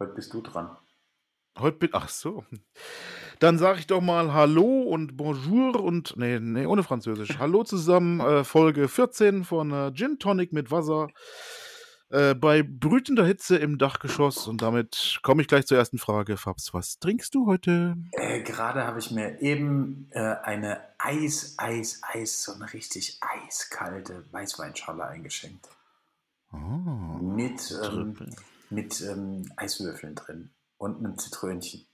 Heute bist du dran. Heute bin ach so. Dann sage ich doch mal Hallo und Bonjour und nee, nee, ohne Französisch. Hallo zusammen, äh, Folge 14 von äh, Gin Tonic mit Wasser äh, bei brütender Hitze im Dachgeschoss. Und damit komme ich gleich zur ersten Frage. Fabs, was trinkst du heute? Äh, Gerade habe ich mir eben äh, eine Eis, Eis, Eis, so eine richtig eiskalte Weißweinschale eingeschenkt. Oh, Mit, ähm. Mit ähm, Eiswürfeln drin und einem Zitrönchen.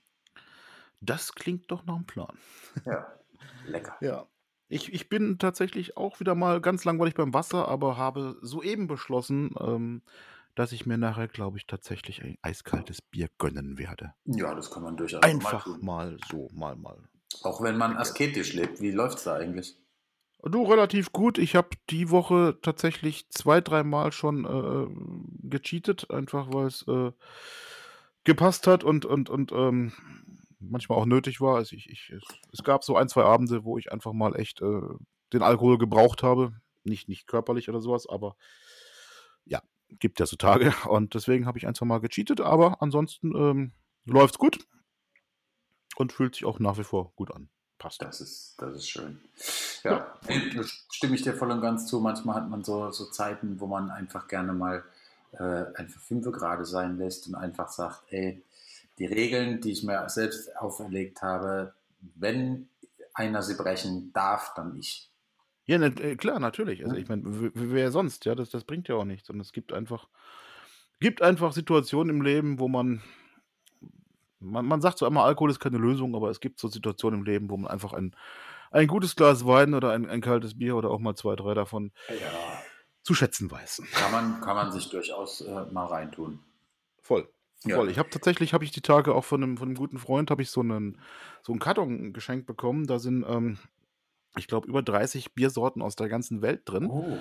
Das klingt doch nach einem Plan. Ja, lecker. Ja. Ich, ich bin tatsächlich auch wieder mal ganz langweilig beim Wasser, aber habe soeben beschlossen, ähm, dass ich mir nachher, glaube ich, tatsächlich ein eiskaltes Bier gönnen werde. Ja, das kann man durchaus mal Einfach tun. mal so, mal, mal. Auch wenn man asketisch lebt. Wie läuft's da eigentlich? Du, relativ gut. Ich habe die Woche tatsächlich zwei, dreimal schon äh, gecheatet, einfach weil es äh, gepasst hat und, und, und ähm, manchmal auch nötig war. Also ich, ich, es, es gab so ein, zwei Abende, wo ich einfach mal echt äh, den Alkohol gebraucht habe. Nicht, nicht körperlich oder sowas, aber ja, gibt ja so Tage. Und deswegen habe ich ein, zwei Mal gecheatet, aber ansonsten ähm, läuft's gut und fühlt sich auch nach wie vor gut an. Passt. Das ist, das ist schön. Ja, da stimme ich dir voll und ganz zu. Manchmal hat man so, so Zeiten, wo man einfach gerne mal äh, einfach fünf gerade sein lässt und einfach sagt, ey, die Regeln, die ich mir selbst auferlegt habe, wenn einer sie brechen darf, dann ich. Ja, ne, klar, natürlich. Also Ja. ich meine, wer sonst, ja, das, das bringt ja auch nichts. Und es gibt einfach, gibt einfach Situationen im Leben, wo man, man, man sagt so einmal, Alkohol ist keine Lösung, aber es gibt so Situationen im Leben, wo man einfach ein, ein gutes Glas Wein oder ein, ein kaltes Bier oder auch mal zwei, drei davon Ja, zu schätzen weiß. kann man, kann man sich durchaus äh, mal reintun. Voll. Ja. Voll. Ich habe tatsächlich, habe ich die Tage auch von einem, von einem guten Freund, habe ich so einen, so einen Karton geschenkt bekommen. Da sind, ähm, ich glaube, über 30 Biersorten aus der ganzen Welt drin. Oh,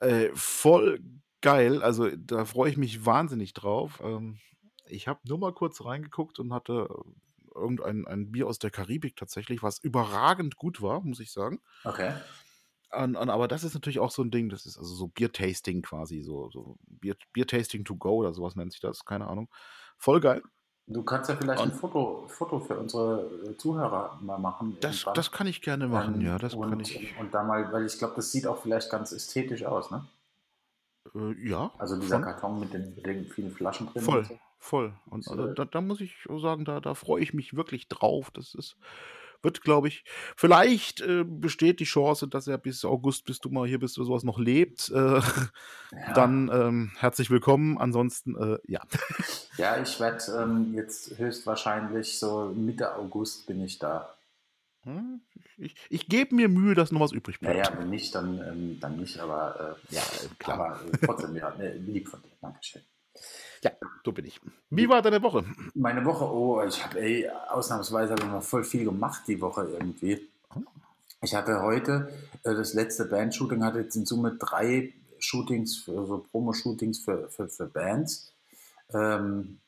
Äh, voll geil. Also da freue ich mich wahnsinnig drauf. Ähm, ich habe nur mal kurz reingeguckt und hatte äh, irgendein ein Bier aus der Karibik tatsächlich, was überragend gut war, muss ich sagen. okay. An, an, aber das ist natürlich auch so ein Ding, das ist also so Biertasting quasi, so, so Bier, Biertasting to go oder sowas nennt sich das, keine Ahnung. Voll geil. Du kannst ja vielleicht ein Und- Foto, Foto für unsere äh, Zuhörer mal machen. Das, irgendwann. das kann ich gerne machen, Ähm, ja, das und, kann ich. Und da mal, weil ich glaube, das sieht auch vielleicht ganz ästhetisch aus, ne? Äh, ja, Also dieser schon. Karton mit den, mit den vielen Flaschen drin. Voll, und so. Voll. Und So. also, da, da muss ich sagen, da, da freue ich mich wirklich drauf. Das ist, wird, glaube ich, vielleicht äh, besteht die Chance, dass er bis August, bis du mal hier bist oder sowas, noch lebt. Äh, Ja. Dann ähm, herzlich willkommen. Ansonsten, äh, ja. Ja, ich werde ähm, jetzt höchstwahrscheinlich so Mitte August bin ich da. Hm, Ich, ich gebe mir Mühe, dass noch was übrig bleibt. Naja, wenn nicht, dann, ähm, dann nicht, aber, äh, Ja, klar. aber äh, trotzdem, ja, äh, lieb von dir. Dankeschön. Ja, so bin ich. Wie war deine Woche? Meine Woche, oh, ich habe, ey, ausnahmsweise habe ich mal voll viel gemacht die Woche irgendwie. Oh. Ich hatte heute äh, das letzte Band-Shooting, hatte jetzt in Summe drei Shootings, für, so Promo-Shootings für, für, für Bands. Ähm,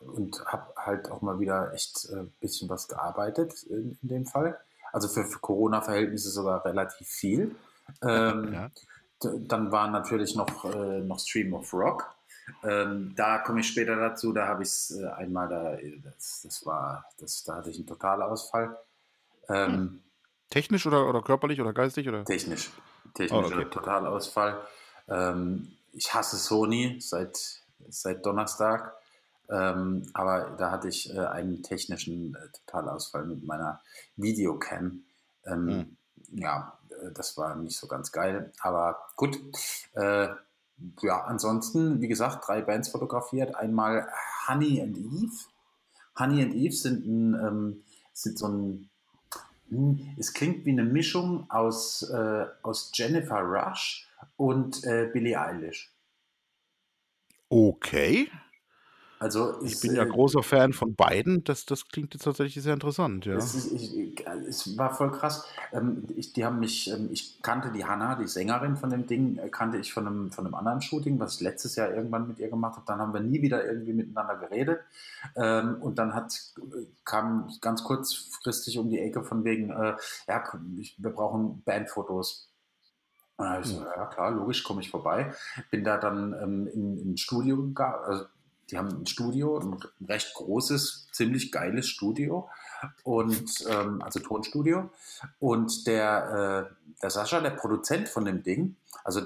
und habe halt auch mal wieder echt ein äh, bisschen was gearbeitet in, in dem Fall. Also für, für Corona-Verhältnisse sogar relativ viel. Ähm, Ja. Dann war natürlich noch, äh, noch Stream of Rock. Ähm, da komme ich später dazu. Da habe ich es äh, einmal, da, das, das war, das, da hatte ich einen Totalausfall. Ähm, Technisch oder, oder körperlich oder geistig? Oder? Technisch. Oh, Technischer okay. Totalausfall. Ähm, ich hasse Sony seit, seit Donnerstag. Ähm, aber da hatte ich äh, einen technischen äh, Totalausfall mit meiner Videocam. Ähm, Hm. Ja, äh, das war nicht so ganz geil. Aber gut. Ja, ansonsten, wie gesagt, drei Bands fotografiert. Einmal Honey and Eve. Honey and Eve sind, ein, ähm, sind so ein hm, Es klingt wie eine Mischung aus, äh, aus Jennifer Rush und äh, Billie Eilish. Okay. Also Ich es, bin ja äh, großer Fan von beiden. Das, das klingt jetzt tatsächlich sehr interessant, ja. Es, ist, ich, es war voll krass. Ähm, ich, die haben mich, ähm, ich kannte die Hannah, die Sängerin von dem Ding, äh, kannte ich von einem, von einem anderen Shooting, was ich letztes Jahr irgendwann mit ihr gemacht habe. Dann haben wir nie wieder irgendwie miteinander geredet. Ähm, und dann hat, kam ganz kurzfristig um die Ecke von wegen, äh, ja, ich, wir brauchen Bandfotos. Und dann hab ich so, ja klar, logisch, komme ich vorbei. Bin da dann ähm, in, in ein Studio gegangen, also die haben ein Studio, ein recht großes, ziemlich geiles Studio und ähm, also Tonstudio. Und der, äh, der Sascha, der Produzent von dem Ding, also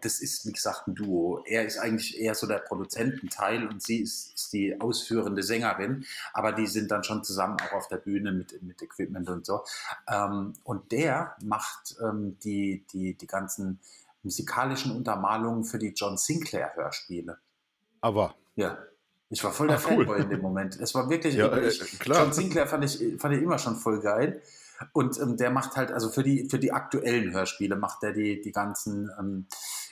das ist wie gesagt ein Duo. Er ist eigentlich eher so der Produzententeil und sie ist, ist die ausführende Sängerin, aber die sind dann schon zusammen auch auf der Bühne mit, mit Equipment und so. Ähm, und der macht ähm, die, die, die ganzen musikalischen Untermalungen für die John Sinclair Hörspiele. Aber. Ja. Ich war voll der Ah, cool. Fanboy in dem Moment. Es war wirklich, Ja, äh, klar. John Sinclair fand ich, fand ich immer schon voll geil. Und ähm, der macht halt, also für die, für die aktuellen Hörspiele macht er die, die ganzen, ähm,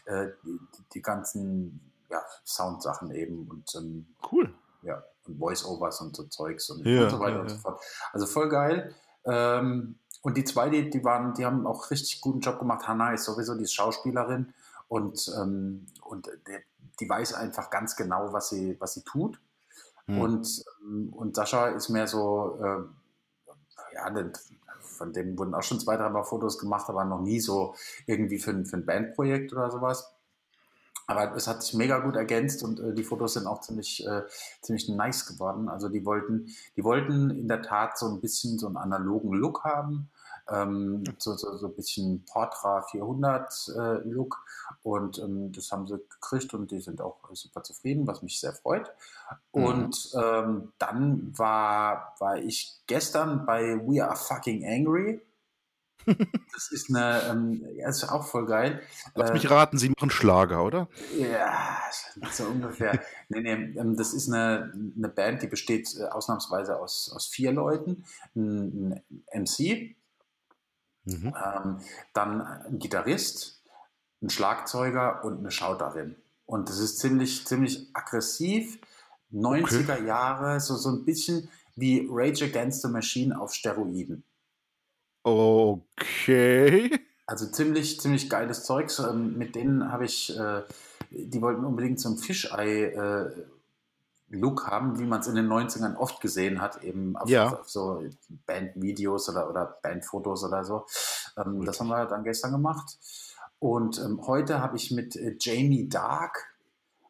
äh, die, die ganzen ja, Soundsachen eben und ähm, Cool. ja, und Voice-Overs und so Zeugs und, Ja, und so weiter ja, und so fort. Also voll geil. Ähm, und die zwei, die, die waren, die haben auch richtig guten Job gemacht. Hannah ist sowieso die Schauspielerin und, ähm, und die, weiß einfach ganz genau, was sie, was sie tut. Hm. Und, ähm, und Sascha ist mehr so, äh, ja, von dem wurden auch schon zwei, drei Mal Fotos gemacht, aber noch nie so irgendwie für, ein- für ein Bandprojekt oder sowas. Aber es hat sich mega gut ergänzt und äh, die Fotos sind auch ziemlich, äh, ziemlich nice geworden. Also die wollten, die wollten in der Tat so ein bisschen so einen analogen Look haben. Ähm, so, so, so ein bisschen Portra 400 äh, Look und ähm, das haben sie gekriegt und die sind auch super zufrieden, was mich sehr freut. Und ähm, dann war, war ich gestern bei We Are Fucking Angry. Das ist eine, ähm, ja, ist auch voll geil. Lass Äh, mich raten, Sie machen Schlager, oder? ja, so ungefähr. nee, nee, ähm, das ist eine, eine Band, die besteht äh, ausnahmsweise aus, aus vier Leuten. Ein, ein MC, Mhm. ähm, dann ein Gitarrist, ein Schlagzeuger und eine Schauterin. Und das ist ziemlich, ziemlich aggressiv. 90er Jahre, so, so ein bisschen wie Rage Against the Machine auf Steroiden. Okay. Also ziemlich, ziemlich geiles Zeugs. Ähm, mit denen habe ich, äh, die wollten unbedingt so ein Fischei-Look haben, wie man es in den 90ern oft gesehen hat, eben auf, Ja. auf, auf so Bandvideos oder, oder Bandfotos oder so. Ähm, das haben wir dann gestern gemacht. Und ähm, heute habe ich mit äh, Jamie Dark,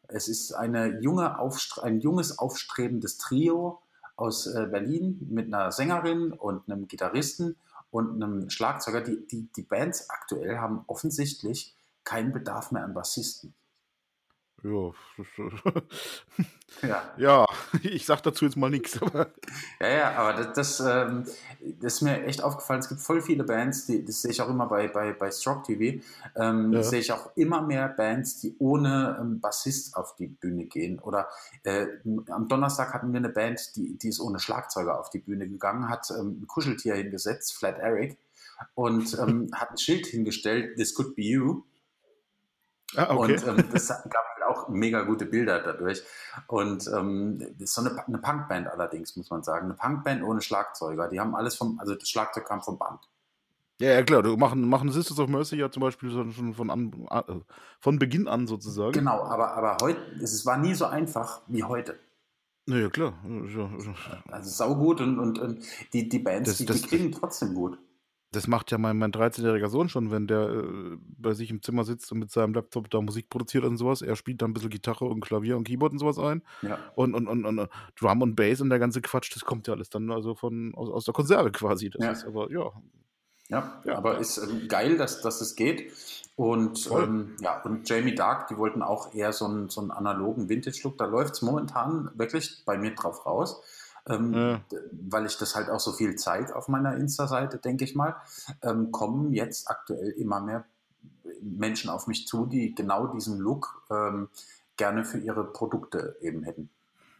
es ist eine junge Aufstre ein junges, aufstrebendes Trio aus äh, Berlin mit einer Sängerin und einem Gitarristen und einem Schlagzeuger. Die, die, die Bands aktuell haben offensichtlich keinen Bedarf mehr an Bassisten. Ja. Ja, ja, ich sag dazu jetzt mal nichts. ja, ja aber das, das, ähm, das ist mir echt aufgefallen. Es gibt voll viele Bands, die, das sehe ich auch immer bei, bei, bei Stroke TV, ähm, Ja. sehe ich auch immer mehr Bands, die ohne ähm, Bassist auf die Bühne gehen. Oder äh, am Donnerstag hatten wir eine Band, die, die ist ohne Schlagzeuger auf die Bühne gegangen, hat ähm, ein Kuscheltier hingesetzt, Flat Eric, und ähm, hat ein Schild hingestellt, This could be you. Ah, okay. Und ähm, das gab auch mega gute Bilder dadurch. Und ähm, das ist so eine, eine Punkband allerdings, muss man sagen. Eine Punkband ohne Schlagzeuger. Die haben alles vom, also das Schlagzeug kam vom Band. ja, ja, klar. Du machen, machen Sisters of Mercy ja zum Beispiel schon von, an, äh, von Beginn an sozusagen. Genau, aber, aber heute, es war nie so einfach wie heute. Naja, klar. Also saugut und, und, und die, die Bands, Das- die, das- die klingen trotzdem gut. Das macht ja mein, mein 13-jähriger Sohn schon, wenn der äh, bei sich im Zimmer sitzt und mit seinem Laptop da Musik produziert und sowas. Er spielt dann ein bisschen Gitarre und Klavier und Keyboard und sowas ein. Ja. Und, und, und, und Drum und Bass und der ganze Quatsch, das kommt ja alles dann also von aus, aus der Konserve quasi. Das Ja. ist aber, ja. Ja, Ja. aber ist ähm, geil, dass, dass es geht. Und ähm, ja, und Jamie Dark, die wollten auch eher so einen, so einen analogen Vintage-Look. Da läuft es momentan wirklich bei mir drauf raus. Ähm, Ja. Weil ich das halt auch so viel zeige auf meiner Insta-Seite, denke ich mal, ähm, kommen jetzt aktuell immer mehr Menschen auf mich zu, die genau diesen Look ähm, gerne für ihre Produkte eben hätten.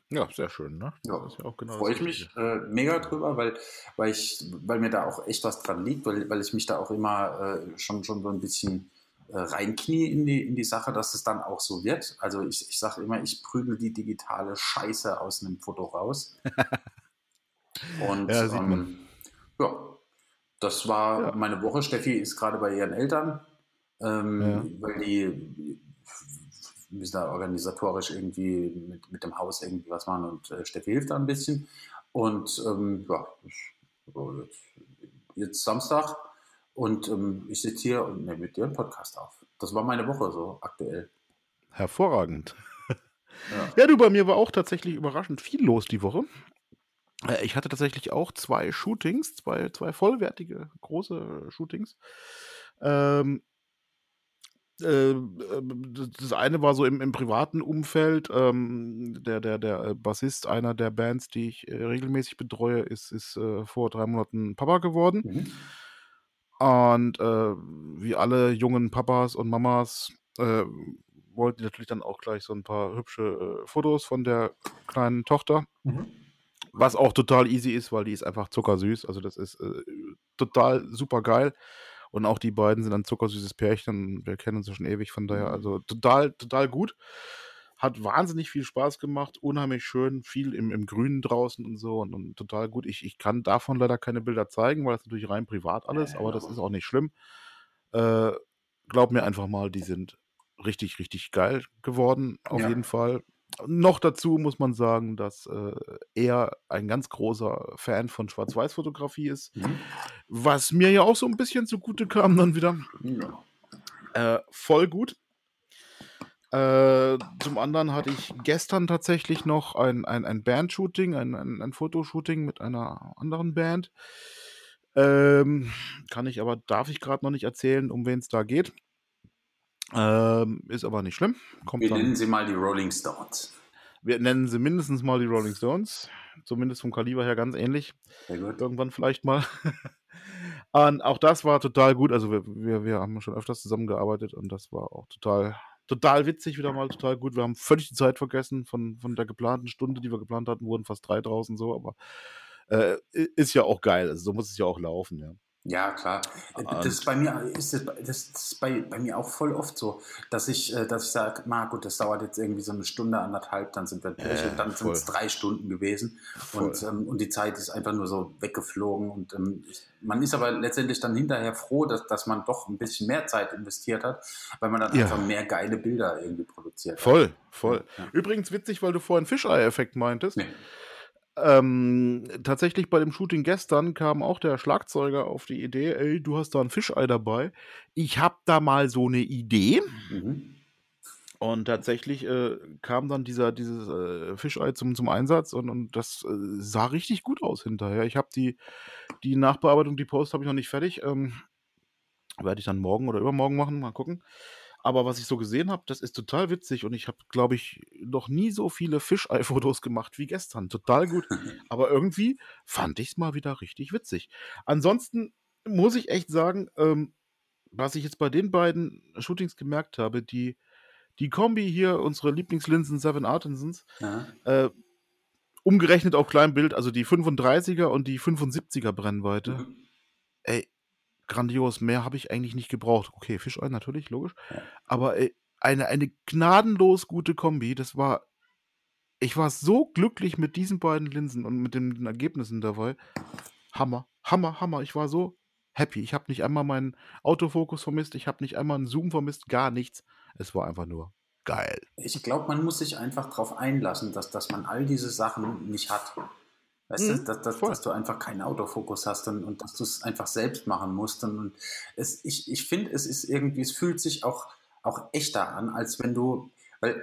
Ja, sehr schön, ne? Ja, Das ist ja auch genau Freue ich mich äh, mega drüber, weil, weil, ich, weil mir da auch echt was dran liegt, weil, weil ich mich da auch immer äh, schon, schon so ein bisschen äh, reinknie in die, in die Sache, dass es dann auch so wird. Also ich, ich sage immer, ich prügel die digitale Scheiße aus einem Foto raus. Und Ja, ähm, ja, das war Ja. meine Woche. Steffi ist gerade bei ihren Eltern, ähm, Ja. weil die müssen da organisatorisch irgendwie mit, mit dem Haus irgendwie was machen und äh, Steffi hilft da ein bisschen. Und ähm, ja, jetzt, jetzt Samstag und ähm, ich sitze hier und nehme mit dir einen Podcast auf. Das war meine Woche so aktuell. Hervorragend. Ja. ja, du, bei mir war auch tatsächlich überraschend viel los die Woche. Äh, ich hatte tatsächlich auch zwei Shootings, zwei, zwei vollwertige große Shootings. Ähm, äh, das eine war so im, im privaten Umfeld. Ähm, der, der, der äh, Bassist einer der Bands, die ich äh, regelmäßig betreue, ist, ist äh, vor drei Monaten Papa geworden. Mhm. Und äh, wie alle jungen Papas und Mamas äh, wollten natürlich dann auch gleich so ein paar hübsche Fotos von der kleinen Tochter. Mhm. Was auch total easy ist, weil die ist einfach zuckersüß. Also das ist total super geil. Und auch die beiden sind ein zuckersüßes Pärchen. Wir kennen uns ja schon ewig, von daher, mhm. also total, total gut. Hat wahnsinnig viel Spaß gemacht, unheimlich schön, viel im, im Grünen draußen und so und, und total gut. Ich, ich kann davon leider keine Bilder zeigen, weil das natürlich rein privat alles, ja, aber das ist auch nicht schlimm. Äh, glaub mir einfach mal, die sind richtig, richtig geil geworden, auf ja. jeden Fall. Noch dazu muss man sagen, dass äh, er ein ganz großer Fan von Schwarz-Weiß-Fotografie ist, mhm. was mir ja auch so ein bisschen zugute kam dann wieder. Ja. Äh, voll gut. Äh, zum anderen hatte ich gestern tatsächlich noch ein, ein, ein Band-Shooting, ein, ein, ein Fotoshooting mit einer anderen Band. Ähm, kann ich aber, darf ich gerade noch nicht erzählen, um wen es da geht. Ähm, ist aber nicht schlimm. Kommt Wir dann, nennen sie mal die Rolling Stones. Wir nennen sie mindestens mal die Rolling Stones. Zumindest vom Kaliber her ganz ähnlich. Irgendwann vielleicht mal. und auch das war total gut. Also wir, wir, wir haben schon öfters zusammengearbeitet und das war auch total, total witzig, wieder mal total gut. Wir haben völlig die Zeit vergessen. Von, von der geplanten Stunde, die wir geplant hatten, wurden fast drei draußen so, aber äh, ist ja auch geil. Also so muss es ja auch laufen, ja. Ja, klar. Äh, das ist bei mir ist das, das ist bei, bei mir auch voll oft so, dass ich, äh, dass ich sage, gut, das dauert jetzt irgendwie so eine Stunde, anderthalb, dann sind wir durch äh, und dann sind es drei Stunden gewesen und, ähm, und die Zeit ist einfach nur so weggeflogen und ähm, man ist aber letztendlich dann hinterher froh, dass, dass man doch ein bisschen mehr Zeit investiert hat, weil man dann ja. einfach mehr geile Bilder irgendwie produziert voll, hat. Voll, voll. Ja. Übrigens witzig, weil du vorhin Fischei-Effekt meintest. Nee. Ähm, tatsächlich bei dem Shooting gestern kam auch der Schlagzeuger auf die Idee, ey, du hast da ein Fischei dabei. Ich hab da mal so eine Idee. Mhm. Und tatsächlich äh, kam dann dieser, dieses äh, Fischei zum, zum Einsatz und, und das äh, sah richtig gut aus hinterher. Ich habe die, die Nachbearbeitung, die Post habe ich noch nicht fertig. Ähm, Werde ich dann morgen oder übermorgen machen, mal gucken. Aber was ich so gesehen habe, das ist total witzig und ich habe, glaube ich, noch nie so viele Fischei-Fotos gemacht wie gestern. Total gut. Aber irgendwie fand ich es mal wieder richtig witzig. Ansonsten muss ich echt sagen, ähm, was ich jetzt bei den beiden Shootings gemerkt habe, die, die Kombi hier, unsere Lieblingslinsen Seven Artisans, äh, umgerechnet auf Kleinbild, also die 35er und die 75er Brennweite. Mhm. Ey, grandios. Mehr habe ich eigentlich nicht gebraucht. Okay, Fischei natürlich, logisch. Ja. Aber ey, eine, eine gnadenlos gute Kombi. Das war. Ich war so glücklich mit diesen beiden Linsen und mit den Ergebnissen dabei. Hammer, Hammer, Hammer. Ich war so happy. Ich habe nicht einmal meinen Autofokus vermisst. Ich habe nicht einmal einen Zoom vermisst. Gar nichts. Es war einfach nur geil. Ich glaube, man muss sich einfach darauf einlassen, dass, dass man all diese Sachen nicht hat. Weißt mhm, du, dass, dass, dass, du einfach keinen Autofokus hast und, und dass du es einfach selbst machen musst. Und, und es, ich, ich finde, es ist irgendwie, es fühlt sich auch, auch echter an, als wenn du, weil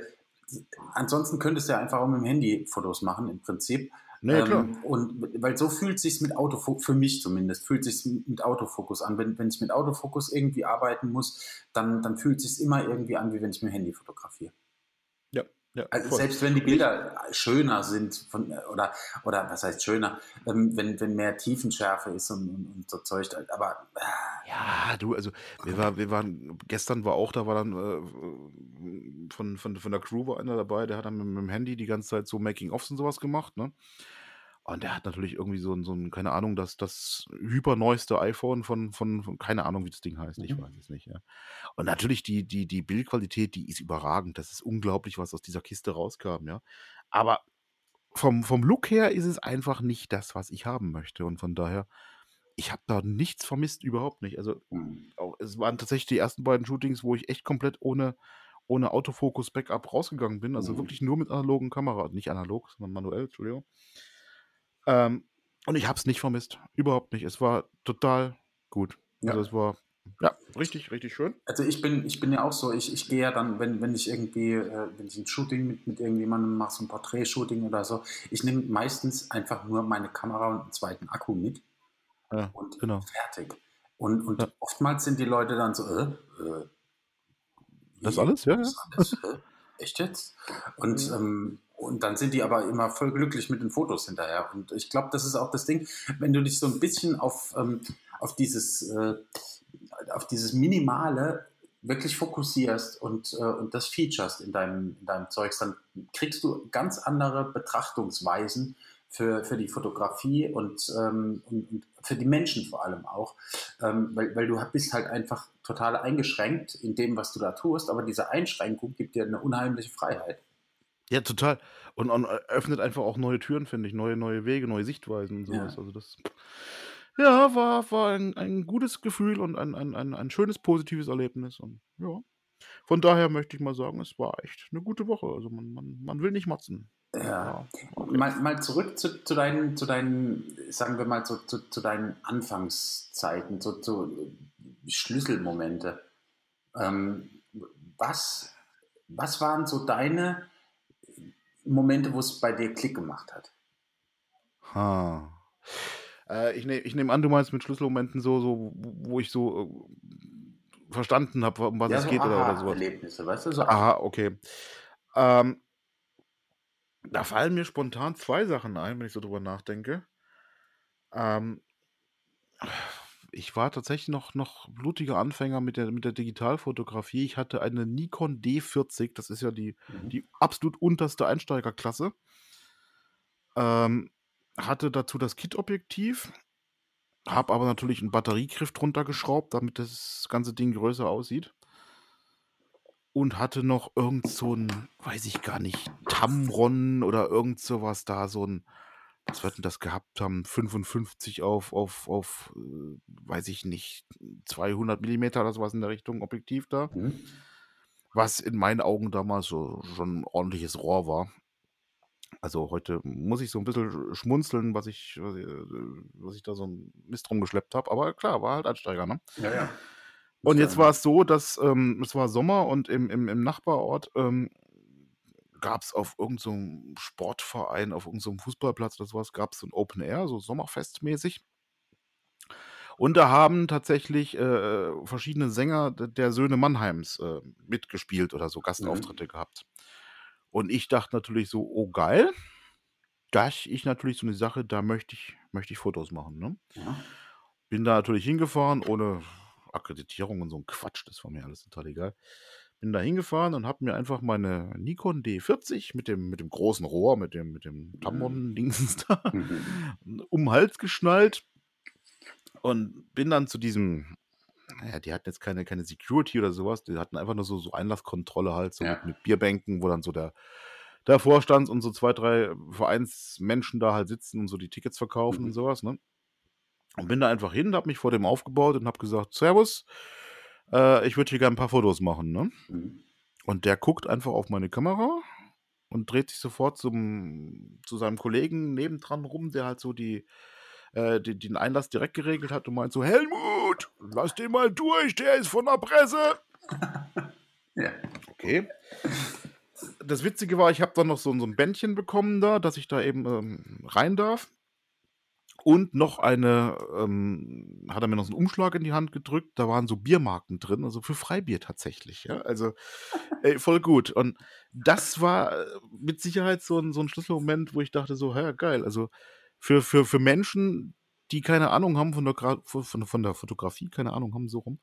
ansonsten könntest du ja einfach auch mit dem Handy Fotos machen, im Prinzip. Nee, ähm, klar. Und weil so fühlt sich mit Autofokus, für mich zumindest, fühlt sich mit Autofokus an. Wenn, wenn ich mit Autofokus irgendwie arbeiten muss, dann, dann fühlt sich immer irgendwie an, wie wenn ich mit dem Handy fotografiere. Ja, also selbst wenn die Bilder schöner sind von, oder, oder was heißt schöner, ähm, wenn, wenn mehr Tiefenschärfe ist und, und, und so Zeug, aber äh. ja, du, also wir, war, wir waren, gestern war auch, da war dann äh, von, von, von der Crew war einer dabei, der hat dann mit, mit dem Handy die ganze Zeit so Making-ofs und sowas gemacht, ne? Und der hat natürlich irgendwie so ein, so ein keine Ahnung, das, das hyperneueste iPhone von, von, von, keine Ahnung, wie das Ding heißt, ich mhm. weiß es nicht, ja. Und natürlich die, die, die Bildqualität, die ist überragend. Das ist unglaublich, was aus dieser Kiste rauskam, ja. Aber vom, vom Look her ist es einfach nicht das, was ich haben möchte. Und von daher, ich habe da nichts vermisst, überhaupt nicht. Also, mhm. auch, es waren tatsächlich die ersten beiden Shootings, wo ich echt komplett ohne, ohne Autofokus-Backup rausgegangen bin. Also mhm. wirklich nur mit analogen Kamera. Nicht analog, sondern manuell, Entschuldigung. Ähm, und ich habe es nicht vermisst. Überhaupt nicht. Es war total gut. Ja. Also es war Ja, richtig, richtig schön. Also ich bin, ich bin ja auch so, ich, ich gehe ja dann, wenn, wenn ich irgendwie, äh, wenn ich ein Shooting mit, mit irgendjemandem mache, so ein Porträt-Shooting oder so, ich nehme meistens einfach nur meine Kamera und einen zweiten Akku mit Ja, und genau. fertig. Und, und Ja. oftmals sind die Leute dann so, äh, äh, Das alles? Ja, ja. Das alles? Echt jetzt? Und, Mhm. ähm, und dann sind die aber immer voll glücklich mit den Fotos hinterher. Und ich glaube, das ist auch das Ding, wenn du dich so ein bisschen auf, ähm, auf, dieses, äh, auf dieses Minimale wirklich fokussierst und, äh, und das featurest in deinem, in deinem Zeugs, dann kriegst du ganz andere Betrachtungsweisen für, für die Fotografie und, ähm, und, und für die Menschen vor allem auch. Ähm, weil, weil du bist halt einfach total eingeschränkt in dem, was du da tust, aber diese Einschränkung gibt dir eine unheimliche Freiheit. Ja, total. Und, und öffnet einfach auch neue Türen, finde ich, neue, neue Wege, neue Sichtweisen und Ja. sowas. Also das, ja, war, war ein, ein gutes Gefühl und ein, ein, ein, ein schönes, positives Erlebnis. Und ja, von daher möchte ich mal sagen, es war echt eine gute Woche. Also man, man, man will nicht motzen. Ja. Ja, okay. Mal, mal zurück zu, zu, deinen, zu deinen, sagen wir mal, zu, zu, zu deinen Anfangszeiten, zu, zu Schlüsselmomente. Ähm, was, was waren so deine Momente, wo es bei dir Klick gemacht hat? Ha. Äh, ich nehme ich nehm an, du meinst mit Schlüsselmomenten so, so wo ich so äh, verstanden habe, um was Ja, es so geht oder, oder sowas. Aha-Erlebnisse, weißt du? So, Aha, okay. Ähm, da fallen mir spontan zwei Sachen ein, wenn ich so drüber nachdenke. Ähm, ich war tatsächlich noch, noch blutiger Anfänger mit der, mit der Digitalfotografie. Ich hatte eine Nikon D40, das ist ja die, mhm. die absolut unterste Einsteigerklasse. Ähm, hatte dazu das Kit-Objektiv, habe aber natürlich einen Batteriegriff drunter geschraubt, damit das ganze Ding größer aussieht. Und hatte noch irgend so ein, weiß ich gar nicht, Tamron oder irgend sowas da, so ein, was wird denn das gehabt haben, 55 auf, auf, auf, äh, weiß ich nicht, 200 Millimeter oder sowas in der Richtung Objektiv da. Mhm. Was in meinen Augen damals so schon ein ordentliches Rohr war. Also heute muss ich so ein bisschen schmunzeln, was ich, was ich, äh, was ich da so ein Mist rumgeschleppt habe. Aber klar, war halt Einsteiger, ne? Ja, ja. Und jetzt war es so, dass ähm, es war Sommer und im, im, im Nachbarort ähm, gab es auf irgendeinem Sportverein, auf irgendeinem Fußballplatz oder sowas, gab es so ein Open Air, so Sommerfestmäßig. Und da haben tatsächlich äh, verschiedene Sänger der Söhne Mannheims äh, mitgespielt oder so Gastauftritte gehabt. Und ich dachte natürlich so, oh geil, das ist natürlich so eine Sache, da möchte ich, möchte ich Fotos machen. Ne? Ja. Bin da natürlich hingefahren, ohne Akkreditierung und so ein Quatsch, das war mir alles total egal. Bin da hingefahren und habe mir einfach meine Nikon D40 mit dem, mit dem großen Rohr, mit dem, mit dem Tamron-Dingsens da Mhm. um den Hals geschnallt und bin dann zu diesem, naja, die hatten jetzt keine, keine Security oder sowas, die hatten einfach nur so, so Einlasskontrolle halt, so Ja. mit, mit Bierbänken, wo dann so der, der Vorstand und so zwei, drei Vereinsmenschen da halt sitzen und so die Tickets verkaufen Mhm. und sowas, ne? Und bin da einfach hin, hab mich vor dem aufgebaut und hab gesagt, Servus, äh, ich würde hier gerne ein paar Fotos machen, ne? Mhm. Und der guckt einfach auf meine Kamera und dreht sich sofort zum, zu seinem Kollegen nebendran rum, der halt so die, äh, die, den Einlass direkt geregelt hat und meint so, Helmut, lass den mal durch, der ist von der Presse. Ja. Okay. Das Witzige war, ich habe dann noch so, so ein Bändchen bekommen da, dass ich da eben ähm, rein darf. Und noch eine, ähm, hat er mir noch so einen Umschlag in die Hand gedrückt, da waren so Biermarken drin, also für Freibier tatsächlich, ja. Also ey, voll gut. Und das war äh, mit Sicherheit so ein, so ein Schlüsselmoment, wo ich dachte, so, ja, geil. Also für, für, für Menschen, die keine Ahnung haben von der, Gra- von, von der Fotografie, keine Ahnung haben, so rum,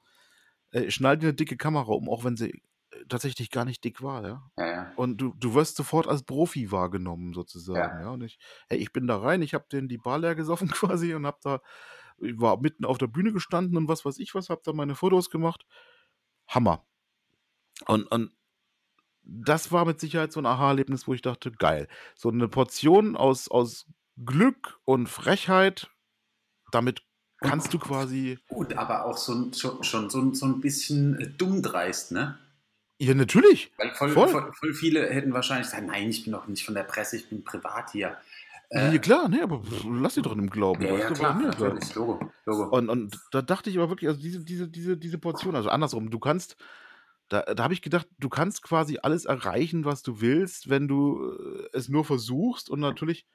äh, schnall dir eine dicke Kamera um, auch wenn sie tatsächlich gar nicht dick war, ja. Ja, ja. Und du, du wirst sofort als Profi wahrgenommen, sozusagen, Ja. Und ich, hey, ich bin da rein, ich habe den die Bar leer gesoffen quasi und hab da, ich war mitten auf der Bühne gestanden und was weiß ich was, hab da meine Fotos gemacht. Hammer. Und, und das war mit Sicherheit so ein Aha-Erlebnis, wo ich dachte, geil. So eine Portion aus, aus Glück und Frechheit, damit kannst du quasi. Gut, aber auch so, schon, schon so, ein- so ein bisschen äh, dumm dreist, ne? Ja, natürlich. Weil voll, Voll. voll. Voll, viele hätten wahrscheinlich gesagt, nein, ich bin doch nicht von der Presse, ich bin privat hier. Äh, ja, klar, ne, aber lass sie doch in dem Glauben. Ja, ja klar, natürlich, Logo, Logo. Und, und da dachte ich aber wirklich, also diese, diese, diese, diese Portion, also andersrum, du kannst, da, da habe ich gedacht, du kannst quasi alles erreichen, was du willst, wenn du äh, es nur versuchst und natürlich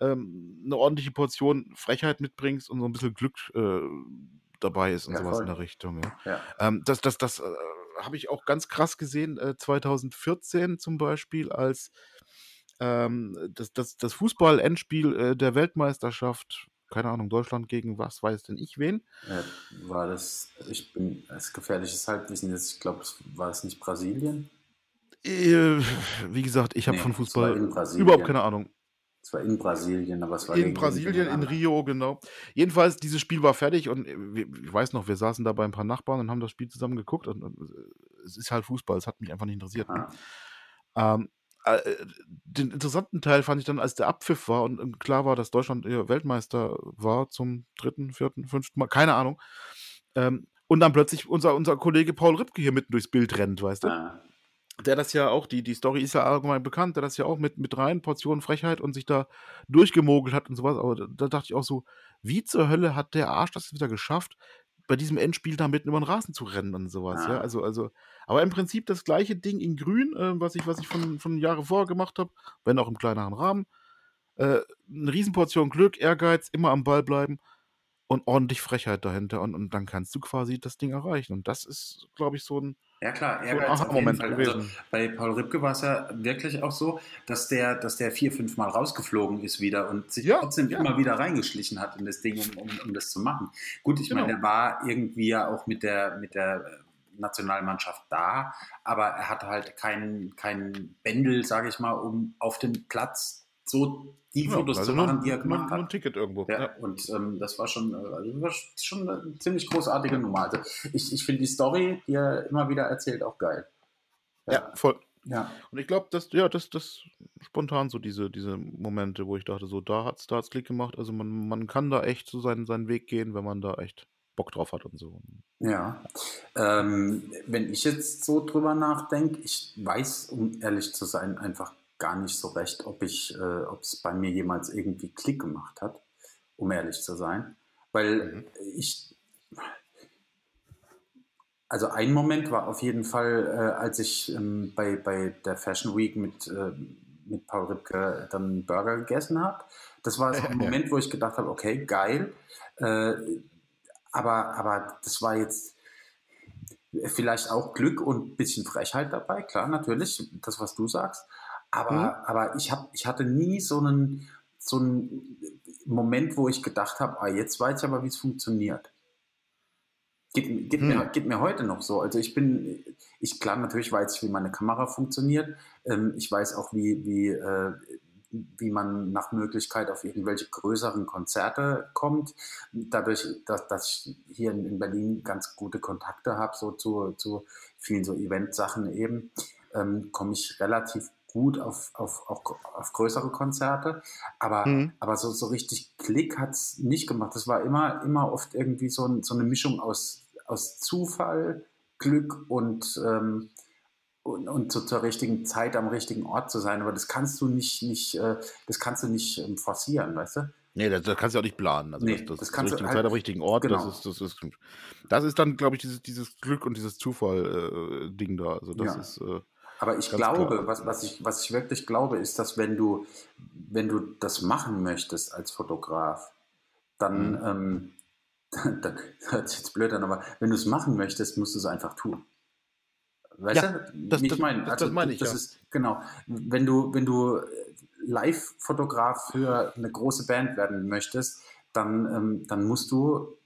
ähm, eine ordentliche Portion Frechheit mitbringst und so ein bisschen Glück äh, dabei ist und Ja, sowas in voll. der Richtung. Ja. Ja. Ähm, das das, das äh, habe ich auch ganz krass gesehen, äh, 2014 zum Beispiel, als ähm, das, das, das Fußball-Endspiel äh, der Weltmeisterschaft, keine Ahnung, Deutschland gegen was weiß denn ich wen. Äh, war das, ich bin, ist gefährliches Halbwissen jetzt, ich glaube, war es nicht Brasilien? Äh, wie gesagt, ich habe Nee, von Fußball überhaupt keine Ahnung. Es war in Brasilien, aber es war In Brasilien, in. Rio, genau. Jedenfalls, dieses Spiel war fertig und äh, ich weiß noch, wir saßen da bei ein paar Nachbarn und haben das Spiel zusammen geguckt und, und äh, es ist halt Fußball, es hat mich einfach nicht interessiert. Ne? Ähm, äh, den interessanten Teil fand ich dann, als der Abpfiff war und, und klar war, dass Deutschland Weltmeister war zum dritten, vierten, fünften Mal, keine Ahnung. Ähm, und dann plötzlich unser, unser Kollege Paul Ripke hier mitten durchs Bild rennt, weißt du? ah, der das ja auch, die, die Story ist ja allgemein bekannt, der das ja auch mit, mit rein Portionen Frechheit und sich da durchgemogelt hat und sowas. Aber da, da dachte ich auch so, wie zur Hölle hat der Arsch das wieder geschafft, bei diesem Endspiel da mitten über den Rasen zu rennen und sowas, ja. Ah. Also, also, aber im Prinzip das gleiche Ding in Grün, äh, was ich, was ich von, von Jahre vorher gemacht habe, wenn auch im kleineren Rahmen. Äh, eine Riesenportion Glück, Ehrgeiz, immer am Ball bleiben und ordentlich Frechheit dahinter und, und dann kannst du quasi das Ding erreichen. Und das ist, glaube ich, so ein, Ja klar, so Ehrgeiz auf jeden Fall. gewesen. Also bei Paul Ripke war es ja wirklich auch so, dass der, dass der vier, fünf Mal rausgeflogen ist wieder und sich Ja, trotzdem ja. immer wieder reingeschlichen hat in das Ding, um, um, um das zu machen. Gut, ich meine, Genau. der war irgendwie ja auch mit der, mit der Nationalmannschaft da, aber er hatte halt keinen keinen Bändel, sage ich mal, um auf dem Platz so die Ja, Fotos also zu nur, machen, die er nur, gemacht nur ein hat. Ticket irgendwo. Ja, Ja. und ähm, das war schon, äh, also war schon eine ziemlich großartige Nummer. Also ich, ich finde die Story, die er immer wieder erzählt, auch geil. Ja, voll. Ja, Und ich glaube, dass, ja, das, das spontan so diese, diese Momente, wo ich dachte, so, da hat es da hat's Klick gemacht. Also man, man kann da echt so seinen, seinen Weg gehen, wenn man da echt Bock drauf hat und so. ja. Ähm, wenn ich jetzt so drüber nachdenke, ich weiß, um ehrlich zu sein, einfach gar nicht so recht, ob ich, äh, ob es bei mir jemals irgendwie Klick gemacht hat, um ehrlich zu sein. Weil Mhm. ich, also ein Moment war auf jeden Fall, äh, als ich ähm, bei, bei der Fashion Week mit, äh, mit Paul Ripke dann Burger gegessen habe. Das war so ein. Moment, wo ich gedacht habe, okay, geil. Äh, aber, aber das war jetzt vielleicht auch Glück und ein bisschen Frechheit dabei, klar, natürlich, das, was du sagst. Aber, Mhm. aber ich, hab, ich hatte nie so einen, so einen Moment, wo ich gedacht habe, ah, jetzt weiß ich aber, wie es funktioniert. Geht, geht, mir, Hm. geht mir heute noch so. Also ich bin, ich klar, natürlich weiß ich, wie meine Kamera funktioniert. Ähm, ich weiß auch, wie, wie, äh, wie man nach Möglichkeit auf irgendwelche größeren Konzerte kommt. Dadurch, dass, dass ich hier in, in Berlin ganz gute Kontakte habe, so zu, zu vielen so Event-Sachen eben, ähm, komme ich relativ gut auf, auf, auf, auf größere Konzerte. Aber, Mhm. aber so, so richtig Klick hat es nicht gemacht. Das war immer, immer oft irgendwie so, ein, so eine Mischung aus, aus Zufall, Glück und, ähm, und, und so zur richtigen Zeit am richtigen Ort zu sein. Aber das kannst du nicht, nicht äh, das kannst du nicht ähm, forcieren, weißt du? Nee, das, das kannst du auch nicht planen. Also Nee, das, das, das kannst du richtige halt- Zeit am richtigen Ort. genau. Das, ist, das, ist, das ist dann, glaube ich, dieses, dieses Glück und dieses Zufall-Ding da. Also das Ja. ist. Äh, Aber ich Ganz glaube, klar. was, was, ich, was ich wirklich glaube, ist, dass wenn du, wenn du das machen möchtest als Fotograf, dann, Mhm. ähm, dann hört sich jetzt blöd an, aber wenn du es machen möchtest, musst du es einfach tun. Weißt Ja, du, das- ich meine? das- das meine ich, das ja. ist, genau. Wenn du, wenn du äh, Live-Fotograf für eine große Band werden möchtest, dann, ähm, dann musst du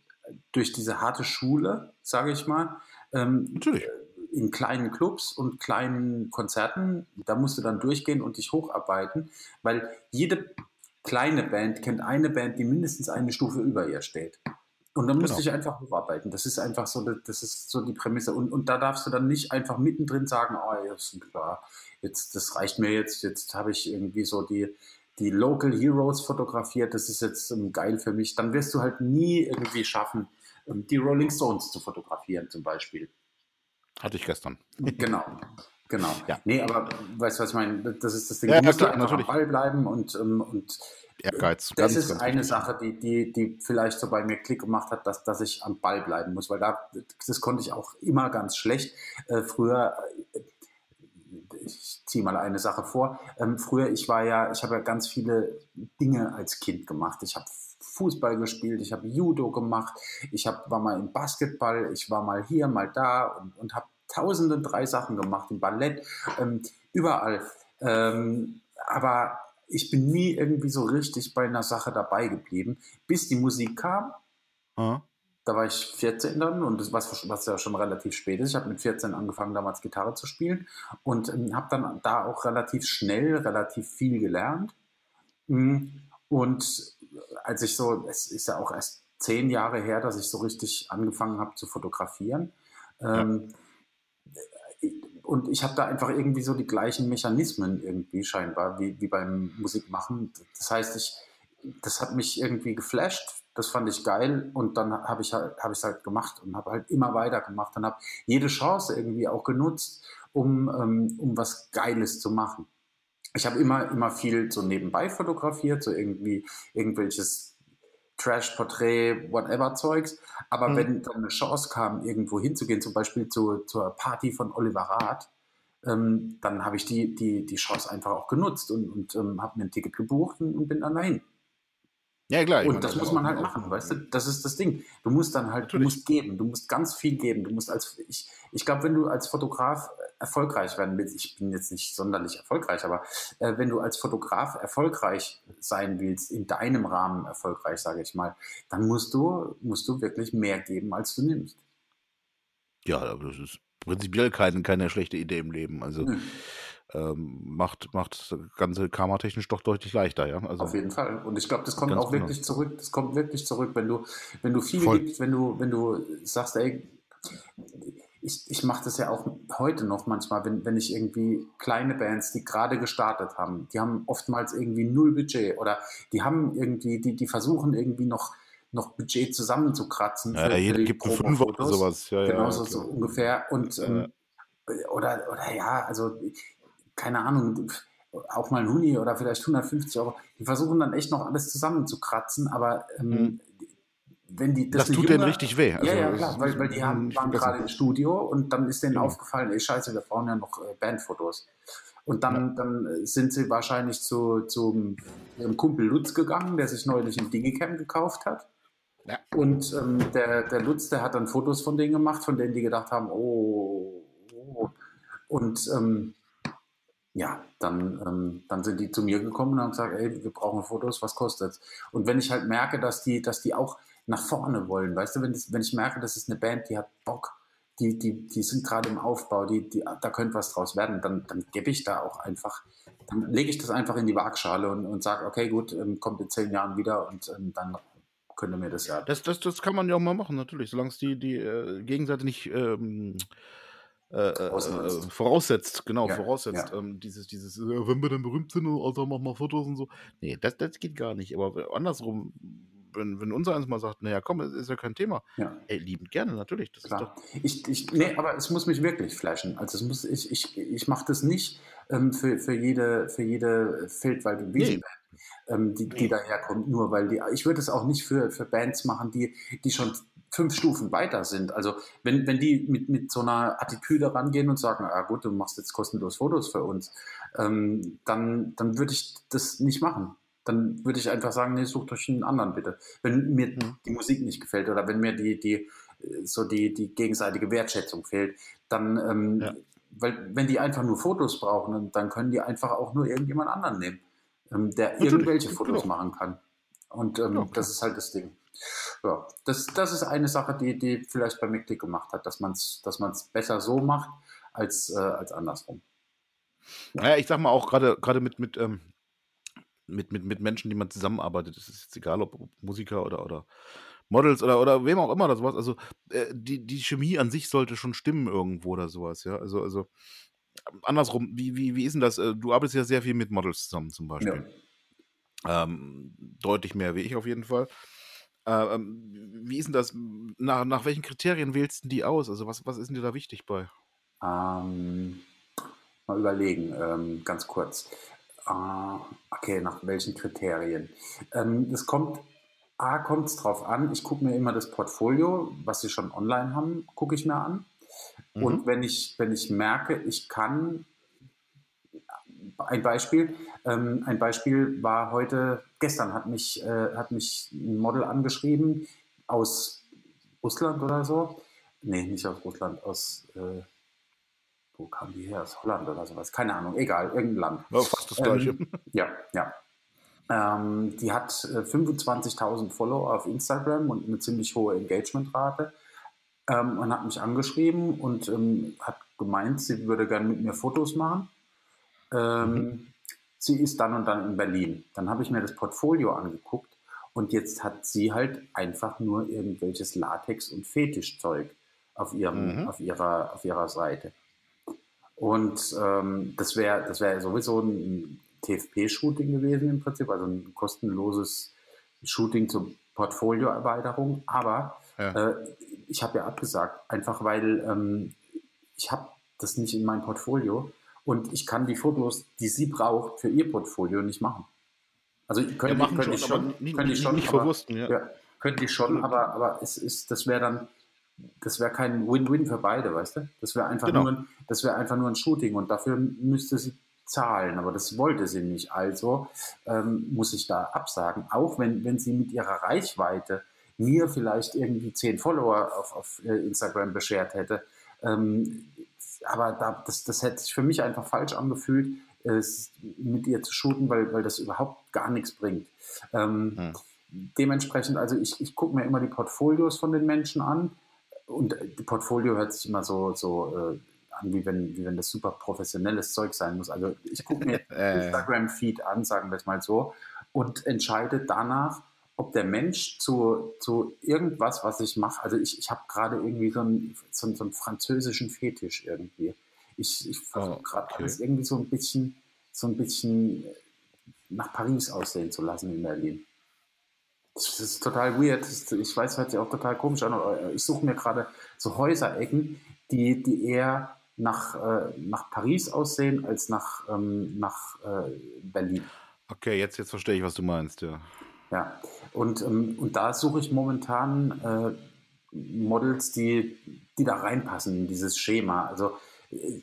durch diese harte Schule, sage ich mal, ähm, natürlich. In kleinen Clubs und kleinen Konzerten, da musst du dann durchgehen und dich hocharbeiten, weil jede kleine Band kennt eine Band, die mindestens eine Stufe über ihr steht. Und dann musst Genau. du dich einfach hocharbeiten. Das ist einfach so, das ist so die Prämisse. Und, und da darfst du dann nicht einfach mittendrin sagen, oh, ja, ist klar, jetzt, das reicht mir jetzt, jetzt habe ich irgendwie so die, die Local Heroes fotografiert, das ist jetzt ähm, geil für mich. Dann wirst du halt nie irgendwie schaffen, ähm, die Rolling Stones zu fotografieren zum Beispiel. Hatte ich gestern. Genau. Genau. Ja. Nee, aber weißt du, was ich meine? Das ist das Ding. Ja, du musst klar, einfach natürlich. am Ball bleiben und, ähm, und Ehrgeiz. das ganz, ist ganz eine wichtig. Sache, die, die, die vielleicht so bei mir Klick gemacht hat, dass, dass ich am Ball bleiben muss, weil da, das konnte ich auch immer ganz schlecht. Äh, früher, äh, ich ziehe mal eine Sache vor. Ähm, früher, ich war ja, ich habe ja ganz viele Dinge als Kind gemacht. Ich habe Fußball gespielt, ich habe Judo gemacht, ich hab, war mal im Basketball, ich war mal hier, mal da und, und habe tausende drei Sachen gemacht, im Ballett, ähm, überall. Ähm, aber ich bin nie irgendwie so richtig bei einer Sache dabei geblieben, bis die Musik kam. Ah. Da war ich 14 dann und das was, was ja schon relativ spät ist. Ich habe mit 14 angefangen, damals Gitarre zu spielen und ähm, habe dann da auch relativ schnell, relativ viel gelernt. Mm, Und als ich so, es ist ja auch erst zehn Jahre her, dass ich so richtig angefangen habe zu fotografieren. Ähm, und ich habe da einfach irgendwie so die gleichen Mechanismen irgendwie scheinbar wie, wie beim Musikmachen. Das heißt, ich, das hat mich irgendwie geflasht. Das fand ich geil und dann habe ich halt, habe ich halt gemacht und habe halt immer weiter gemacht und habe jede Chance irgendwie auch genutzt, um, ähm, um was Geiles zu machen. Ich habe immer, immer viel so nebenbei fotografiert, so irgendwie irgendwelches Trash-Porträt, whatever Zeugs. Aber Mhm. wenn dann eine Chance kam, irgendwo hinzugehen, zum Beispiel zu, zur Party von Oliver Rath, ähm, dann habe ich die, die, die Chance einfach auch genutzt und, und ähm, habe mir ein Ticket gebucht und, und bin dann dahin. Ja, klar. Und meine, das muss man halt auch- machen, weißt du? Das ist das Ding. Du musst dann halt, du Natürlich. musst geben, du musst ganz viel geben. Du musst als, ich, ich glaube, wenn du als Fotograf erfolgreich werden willst, ich bin jetzt nicht sonderlich erfolgreich, aber äh, wenn du als Fotograf erfolgreich sein willst, in deinem Rahmen erfolgreich, sage ich mal, dann musst du, musst du wirklich mehr geben, als du nimmst. Ja, aber das ist prinzipiell keine, keine schlechte Idee im Leben. Also Nö, ähm, macht, macht das Ganze karmatechnisch doch deutlich leichter, ja. Also auf jeden Fall. Und ich glaube, das kommt auch genau. wirklich zurück. Das kommt wirklich zurück, wenn du, wenn du viel Voll. gibst, wenn du, wenn du sagst, ey, ich, ich mache das ja auch heute noch manchmal, wenn, wenn ich irgendwie kleine Bands, die gerade gestartet haben, die haben oftmals irgendwie null Budget oder die haben irgendwie, die, die versuchen irgendwie noch, noch Budget zusammenzukratzen. ja, ja, jeder die gibt einen Fünfer oder sowas. Ja, Genau ja, so, so ungefähr. Und ähm, oder, oder ja, also keine Ahnung, auch mal ein Huni oder vielleicht 150 Euro. Die versuchen dann echt noch alles zusammenzukratzen, aber ähm, Mhm. wenn die Das eine tut denen richtig weh. ja, Also, ja, das klar, weil, weil die haben, waren gerade im Studio und dann ist denen Genau. aufgefallen, ey, scheiße, wir brauchen ja noch äh, Bandfotos. Und dann, dann sind sie wahrscheinlich zu, zu ihrem Kumpel Lutz gegangen, der sich neulich ein Digicam gekauft hat. Ja. Und ähm, der, der Lutz, der hat dann Fotos von denen gemacht, von denen die gedacht haben, oh, oh. Und ähm, ja, dann, ähm, dann sind die zu mir gekommen und haben gesagt, ey, wir brauchen Fotos, was kostet's? Und wenn ich halt merke, dass die, dass die auch nach vorne wollen, weißt du, wenn, das, wenn ich merke, das ist eine Band, die hat Bock, die, die, die sind gerade im Aufbau, die, die, da könnte was draus werden, dann, dann gebe ich da auch einfach, dann lege ich das einfach in die Waagschale und, und sage, okay, gut, ähm, kommt in zehn Jahren wieder und ähm, dann könnte mir das ja. Das, das, das kann man ja auch mal machen, natürlich, solange es die, die äh, Gegenseite nicht ähm, äh, äh, äh, voraussetzt, genau, Ja, voraussetzt. ja. Ähm, dieses, dieses, äh, wenn wir dann berühmt sind, Alter, mach mal Fotos und so. Nee, das, das geht gar nicht. Aber andersrum, wenn, wenn unser eins mal sagt, naja, komm, ist, ist ja kein Thema. ja. Ey, liebend gerne, natürlich. Das ist Klar. doch. Ich, ich, nee, aber es muss mich wirklich flashen. Also es muss, ich, ich, ich mache das nicht ähm, für, für jede, für jede Feldwald- und Wiesenband, ähm, die, die Nee. daherkommt, nur weil die. Ich würde es auch nicht für, für Bands machen, die, die schon fünf Stufen weiter sind. Also wenn, wenn die mit, mit so einer Attitüde rangehen und sagen, ah gut, du machst jetzt kostenlos Fotos für uns, ähm, dann, dann würde ich das nicht machen. Dann würde ich einfach sagen, nee, sucht euch einen anderen bitte. Wenn mir Mhm. die Musik nicht gefällt oder wenn mir die, die, so die, die gegenseitige Wertschätzung fehlt, dann, ähm, Ja. weil wenn die einfach nur Fotos brauchen, dann- können die einfach auch nur irgendjemand anderen nehmen, ähm, der Natürlich, irgendwelche Fotos genau. machen kann. Und ähm, Ja, das ist halt das Ding. Ja, das, das ist eine Sache, die, die vielleicht bei mir Klick gemacht hat, dass man es dass man's besser so macht als, äh, als andersrum. Naja, ich sag mal auch gerade mit, mit, ähm, mit, mit, mit Menschen, die man zusammenarbeitet, es ist jetzt egal, ob, ob Musiker oder, oder Models oder, oder wem auch immer oder sowas. Also äh, die, die Chemie an sich sollte schon stimmen irgendwo oder sowas, ja. Also, also andersrum, wie, wie, wie ist denn das? Äh, Du arbeitest ja sehr viel mit Models zusammen zum Ja. Beispiel. Ähm, deutlich mehr wie ich auf jeden Fall. Äh, ähm, wie ist denn das? Nach, nach welchen Kriterien wählst du die aus? Also was, was ist denn dir da wichtig bei? Ähm, mal überlegen, ähm, ganz kurz. Ah, okay, nach welchen Kriterien? Ähm, das kommt, A, kommt es drauf an, ich gucke mir immer das Portfolio, was sie schon online haben, gucke ich mir an. Mhm. Und wenn ich, wenn ich merke, ich kann, ein Beispiel, ähm, ein Beispiel war heute, gestern hat mich, äh, hat mich ein Model angeschrieben aus Russland oder so. Nee, nicht aus Russland, aus, äh, wo kam die her? Aus Holland oder sowas. Keine Ahnung, egal, irgendein Land. Ja, fast das gleiche. Ähm, ja, ja. Ähm, die hat äh, 25.000 Follower auf Instagram und eine ziemlich hohe Engagementrate ähm, und hat mich angeschrieben und ähm, hat gemeint, sie würde gerne mit mir Fotos machen. Ähm, mhm. Sie ist dann und dann in Berlin. Dann habe ich mir das Portfolio angeguckt und jetzt hat sie halt einfach nur irgendwelches Latex- und Fetischzeug auf, ihrem, mhm. auf, ihrer, auf ihrer Seite. Und ähm, das wäre das wär sowieso ein TFP-Shooting gewesen im Prinzip, also ein kostenloses Shooting zur Portfolioerweiterung. Aber ja. äh, ich habe ja abgesagt, einfach weil ähm, ich habe das nicht in meinem Portfolio und ich kann die Fotos, die sie braucht, für ihr Portfolio nicht machen. Also könnte, ja, könnte ich schon, nicht, könnte ich schon, nicht aber, ja. ja. Könnte ich schon, aber, aber es ist, das wäre dann, das wäre kein Win-Win für beide, weißt du? Das wäre einfach, genau. nur ein, wär einfach nur ein Shooting und dafür müsste sie zahlen, aber das wollte sie nicht. Also ähm, muss ich da absagen, auch wenn, wenn sie mit ihrer Reichweite mir vielleicht irgendwie zehn Follower auf, auf äh, Instagram beschert hätte. Ähm, aber da, das, das hätte sich für mich einfach falsch angefühlt, äh, mit ihr zu shooten, weil, weil das überhaupt gar nichts bringt. Ähm, hm. Dementsprechend, also ich, ich gucke mir immer die Portfolios von den Menschen an und die Portfolio hört sich immer so, so äh, an, wie wenn, wie wenn das super professionelles Zeug sein muss. Also ich gucke mir Instagram-Feed an, sagen wir es mal so, und entscheide danach, ob der Mensch zu, zu irgendwas, was ich mache, also ich, ich habe gerade irgendwie so einen, so, so einen französischen Fetisch irgendwie. Ich, ich versuche oh, gerade okay. alles irgendwie so ein bisschen, so ein bisschen nach Paris aussehen zu lassen in Berlin. Das ist total weird. Ich weiß, hört sich auch total komisch an, aber ich suche mir gerade so Häuserecken, die, die eher nach, äh, nach Paris aussehen als nach, ähm, nach äh, Berlin. Okay, jetzt, jetzt verstehe ich, was du meinst, ja. Ja, und, ähm, und da suche ich momentan äh, Models, die, die da reinpassen in dieses Schema. Also äh,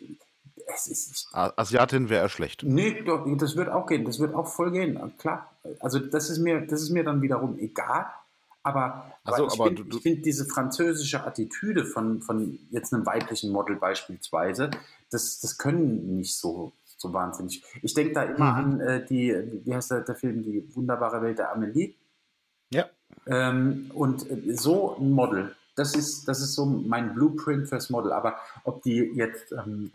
es ist. Asiatin wäre schlecht. Nee, doch, das wird auch gehen. Das wird auch voll gehen. Klar. Also das ist mir, das ist mir dann wiederum egal. Aber, also, ich finde find diese französische Attitüde von, von jetzt einem weiblichen Model beispielsweise, das, das können nicht so, so wahnsinnig. Ich denke da immer mhm. an äh, die, wie heißt der, der Film, die wunderbare Welt der Amelie. Ja. Ähm, und äh, so ein Model, das ist, das ist so mein Blueprint fürs Model. Aber ob die jetzt ähm,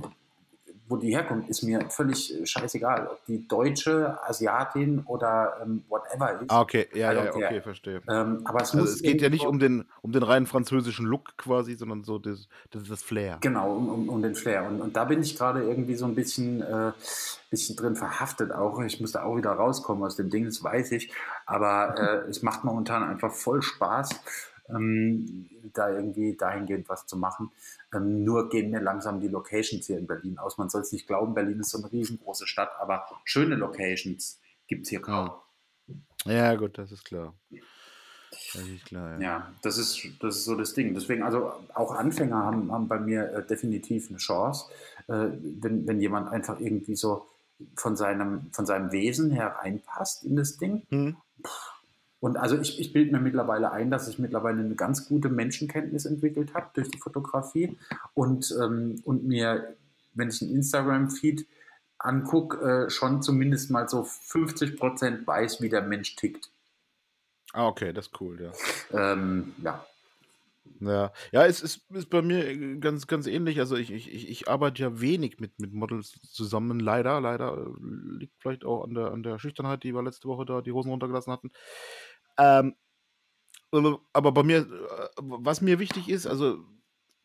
wo die herkommt, ist mir völlig äh, scheißegal. Ob die Deutsche, Asiatin oder ähm, whatever ist. Ah, okay, ja, ja, okay, verstehe. Ähm, aber es, also es geht ja nicht um den, um den reinen französischen Look quasi, sondern so das, das, das Flair. Genau, um, um, um den Flair. Und, und da bin ich gerade irgendwie so ein bisschen, äh, bisschen drin verhaftet auch. Ich muss da auch wieder rauskommen aus dem Ding, das weiß ich. Aber äh, es macht momentan einfach voll Spaß ähm, da irgendwie dahingehend was zu machen. Ähm, nur gehen mir langsam die Locations hier in Berlin aus. Man soll es nicht glauben, Berlin ist so eine riesengroße Stadt, aber schöne Locations gibt es hier kaum. Ja, gut, das ist klar. Das ist klar, ja. ja. das, ist, das ist so das Ding. Deswegen, also auch Anfänger haben, haben bei mir äh, definitiv eine Chance, äh, wenn, wenn jemand einfach irgendwie so von seinem, von seinem Wesen her reinpasst in das Ding. Mhm. Pff, und also ich, ich bilde mir mittlerweile ein, dass ich mittlerweile eine ganz gute Menschenkenntnis entwickelt habe durch die Fotografie und, ähm, und mir, wenn ich einen Instagram-Feed angucke, äh, schon zumindest mal so 50 Prozent weiß, wie der Mensch tickt. Ah, okay, das ist cool, ja. Ähm, ja. Ja, ja, es ist, ist bei mir ganz, ganz ähnlich. Also ich, ich, ich arbeite ja wenig mit, mit Models zusammen, leider, leider. Liegt vielleicht auch an der, an der Schüchternheit, die wir letzte Woche da die Hosen runtergelassen hatten. Ähm, aber bei mir, äh, was mir wichtig ist, also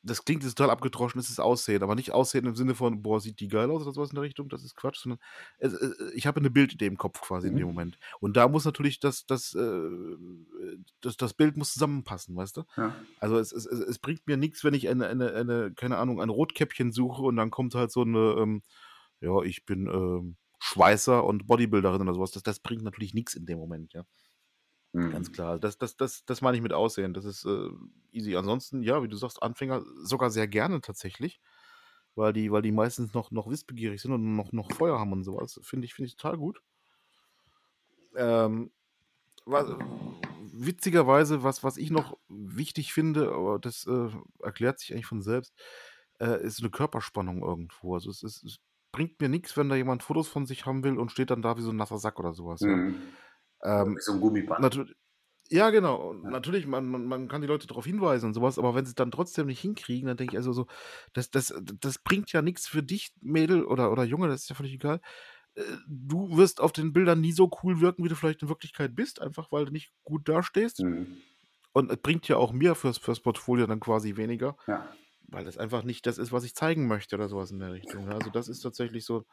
das klingt jetzt total abgedroschen, ist das Aussehen, aber nicht Aussehen im Sinne von, boah, sieht die geil aus oder sowas in der Richtung, das ist Quatsch, sondern es, äh, ich habe eine Bildidee im Kopf quasi mhm. in dem mhm. Moment. Und da muss natürlich das, das, äh, das, das Bild muss zusammenpassen, weißt du? Ja. Also es, es, es bringt mir nichts, wenn ich eine, eine, eine, keine Ahnung, ein Rotkäppchen suche und dann kommt halt so eine, ähm, ja, ich bin, ähm, Schweißer und Bodybuilderin oder sowas. Das das bringt natürlich nichts in dem Moment, ja. Ganz Mhm. klar. Das das das das meine ich mit Aussehen. Das ist, äh, easy. Ansonsten, ja, wie du sagst, Anfänger sogar sehr gerne tatsächlich, weil die weil die meistens noch noch wissbegierig sind und noch noch Feuer haben und sowas. Finde ich finde ich total gut. Ähm, wa witzigerweise, was was ich noch wichtig finde, aber das, äh, erklärt sich eigentlich von selbst, äh, ist 'ne Körperspannung irgendwo. Also, es es es bringt mir nix, wenn da jemand Fotos von sich haben will und steht dann da wie so 'n nasser Sack oder sowas, ja. Mhm. Wie Ähm, so 'n Gummiband. ja, genau. Ja. natürlich, man man man kann die Leute drauf hinweisen und sowas, aber wenn sie's dann trotzdem nicht hinkriegen, dann denke ich also so, das das das bringt ja nix für dich, Mädel oder oder Junge, das ist ja völlig egal. Äh, du wirst auf den Bildern nie so cool wirken, wie du vielleicht in Wirklichkeit bist, einfach weil du nicht gut dastehst. Mhm. Und es bringt ja auch mir fürs fürs Portfolio dann quasi weniger, Ja. weil das einfach nicht das ist, was ich zeigen möchte oder sowas in der Richtung, ja. Also, das ist tatsächlich so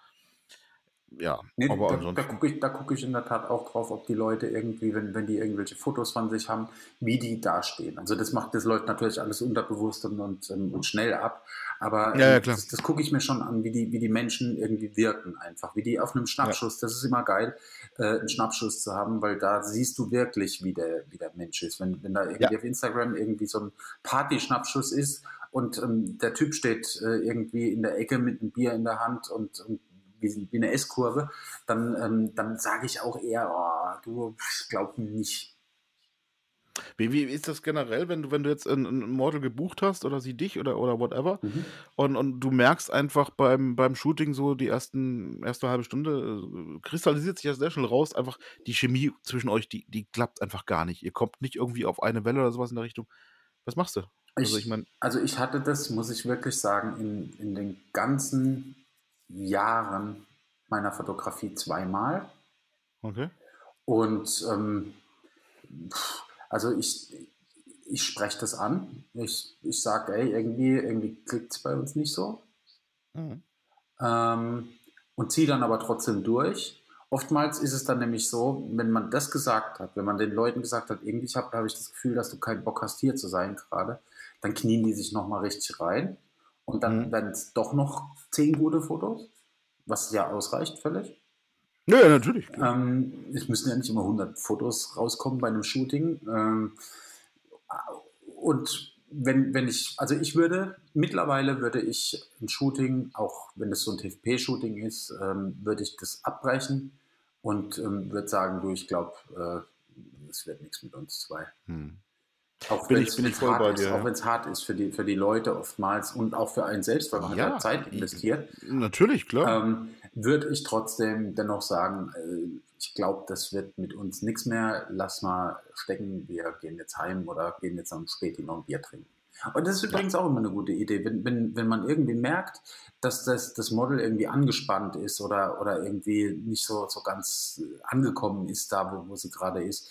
ja, Ne, aber da da ansonsten gucke ich da gucke ich in der Tat auch drauf, ob die Leute irgendwie, wenn wenn die irgendwelche Fotos von sich haben, wie die dastehen. Also, das macht das läuft natürlich alles unterbewusst und und, ähm, und schnell ab. Aber, Ja, ja, ähm, das das gucke ich mir schon an, wie die wie die Menschen irgendwie wirken einfach, wie die auf 'nem Ja. Schnappschuss das ist immer geil, äh, 'n Schnappschuss zu haben, weil da siehst du wirklich, wie der wie der Mensch ist. Wenn wenn da Ja. irgendwie auf Instagram irgendwie so 'n Party-Schnappschuss ist und, ähm, der Typ steht, äh, irgendwie in der Ecke mit 'nem Bier in der Hand und und wie wie 'ne S-Kurve, dann ähm, dann sage ich auch eher: „Oh, du, glaube nicht.“ Wie wie ist das generell, wenn du wenn du jetzt 'n 'n 'n Model gebucht hast oder sie dich oder oder whatever Mhm. und und du merkst einfach beim beim Shooting so die ersten erste 1/2 Stunde, äh, kristallisiert sich ja sehr schnell raus, einfach die Chemie zwischen euch, die die klappt einfach gar nicht. Ihr kommt nicht irgendwie auf eine Welle oder sowas in der Richtung. Was machst du? Also, ich Ich meine also, ich hatte das, muss ich wirklich sagen, in in den ganzen Jahren meiner Fotografie zweimal. Okay. Und, ähm, also, ich ich spreche das an. Ich ich sage: „Ey, irgendwie irgendwie klickt's bei uns nicht so.“ Mhm. Ähm, und ziehe dann aber trotzdem durch. Oftmals ist es dann nämlich so, wenn man das gesagt hat, wenn man den Leuten gesagt hat: „Irgendwie habe habe ich das Gefühl, dass du keinen Bock hast, hier zu sein grade“, dann knien die sich noch mal richtig rein und dann Mhm. werden's doch noch 10 gute Fotos, was ja ausreicht völlig. Ja, natürlich. Ähm, es müssen ja nicht immer 100 Fotos rauskommen bei 'nem Shooting. Ähm, und wenn wenn ich also, ich würde mittlerweile würde ich 'n Shooting, auch wenn es so 'n TFP-Shooting ist, ähm, würde ich das abbrechen und, ähm, würde sagen: „Du, ich glaube, äh, es wird nix mit uns 2.“ Mhm. Auch Bin ich bin ich voll bei hart ist dir, auch ja. wenn's hart ist für die für die Leute oftmals und auch für einen selbst, weil man hat ja Ja, Zeit investiert. natürlich, klar. Ähm, würde ich trotzdem dennoch sagen: „Äh, ich glaube, das wird mit uns nix mehr. Lass mal stecken. Wir gehen jetzt heim oder gehen jetzt am Späti noch 'n Bier trinken.“ Und das ist Ja. übrigens auch immer 'ne gute Idee, wenn wenn wenn man irgendwie merkt, dass das das Model irgendwie angespannt ist oder oder irgendwie nicht so so ganz angekommen ist da, wo wo sie grade ist,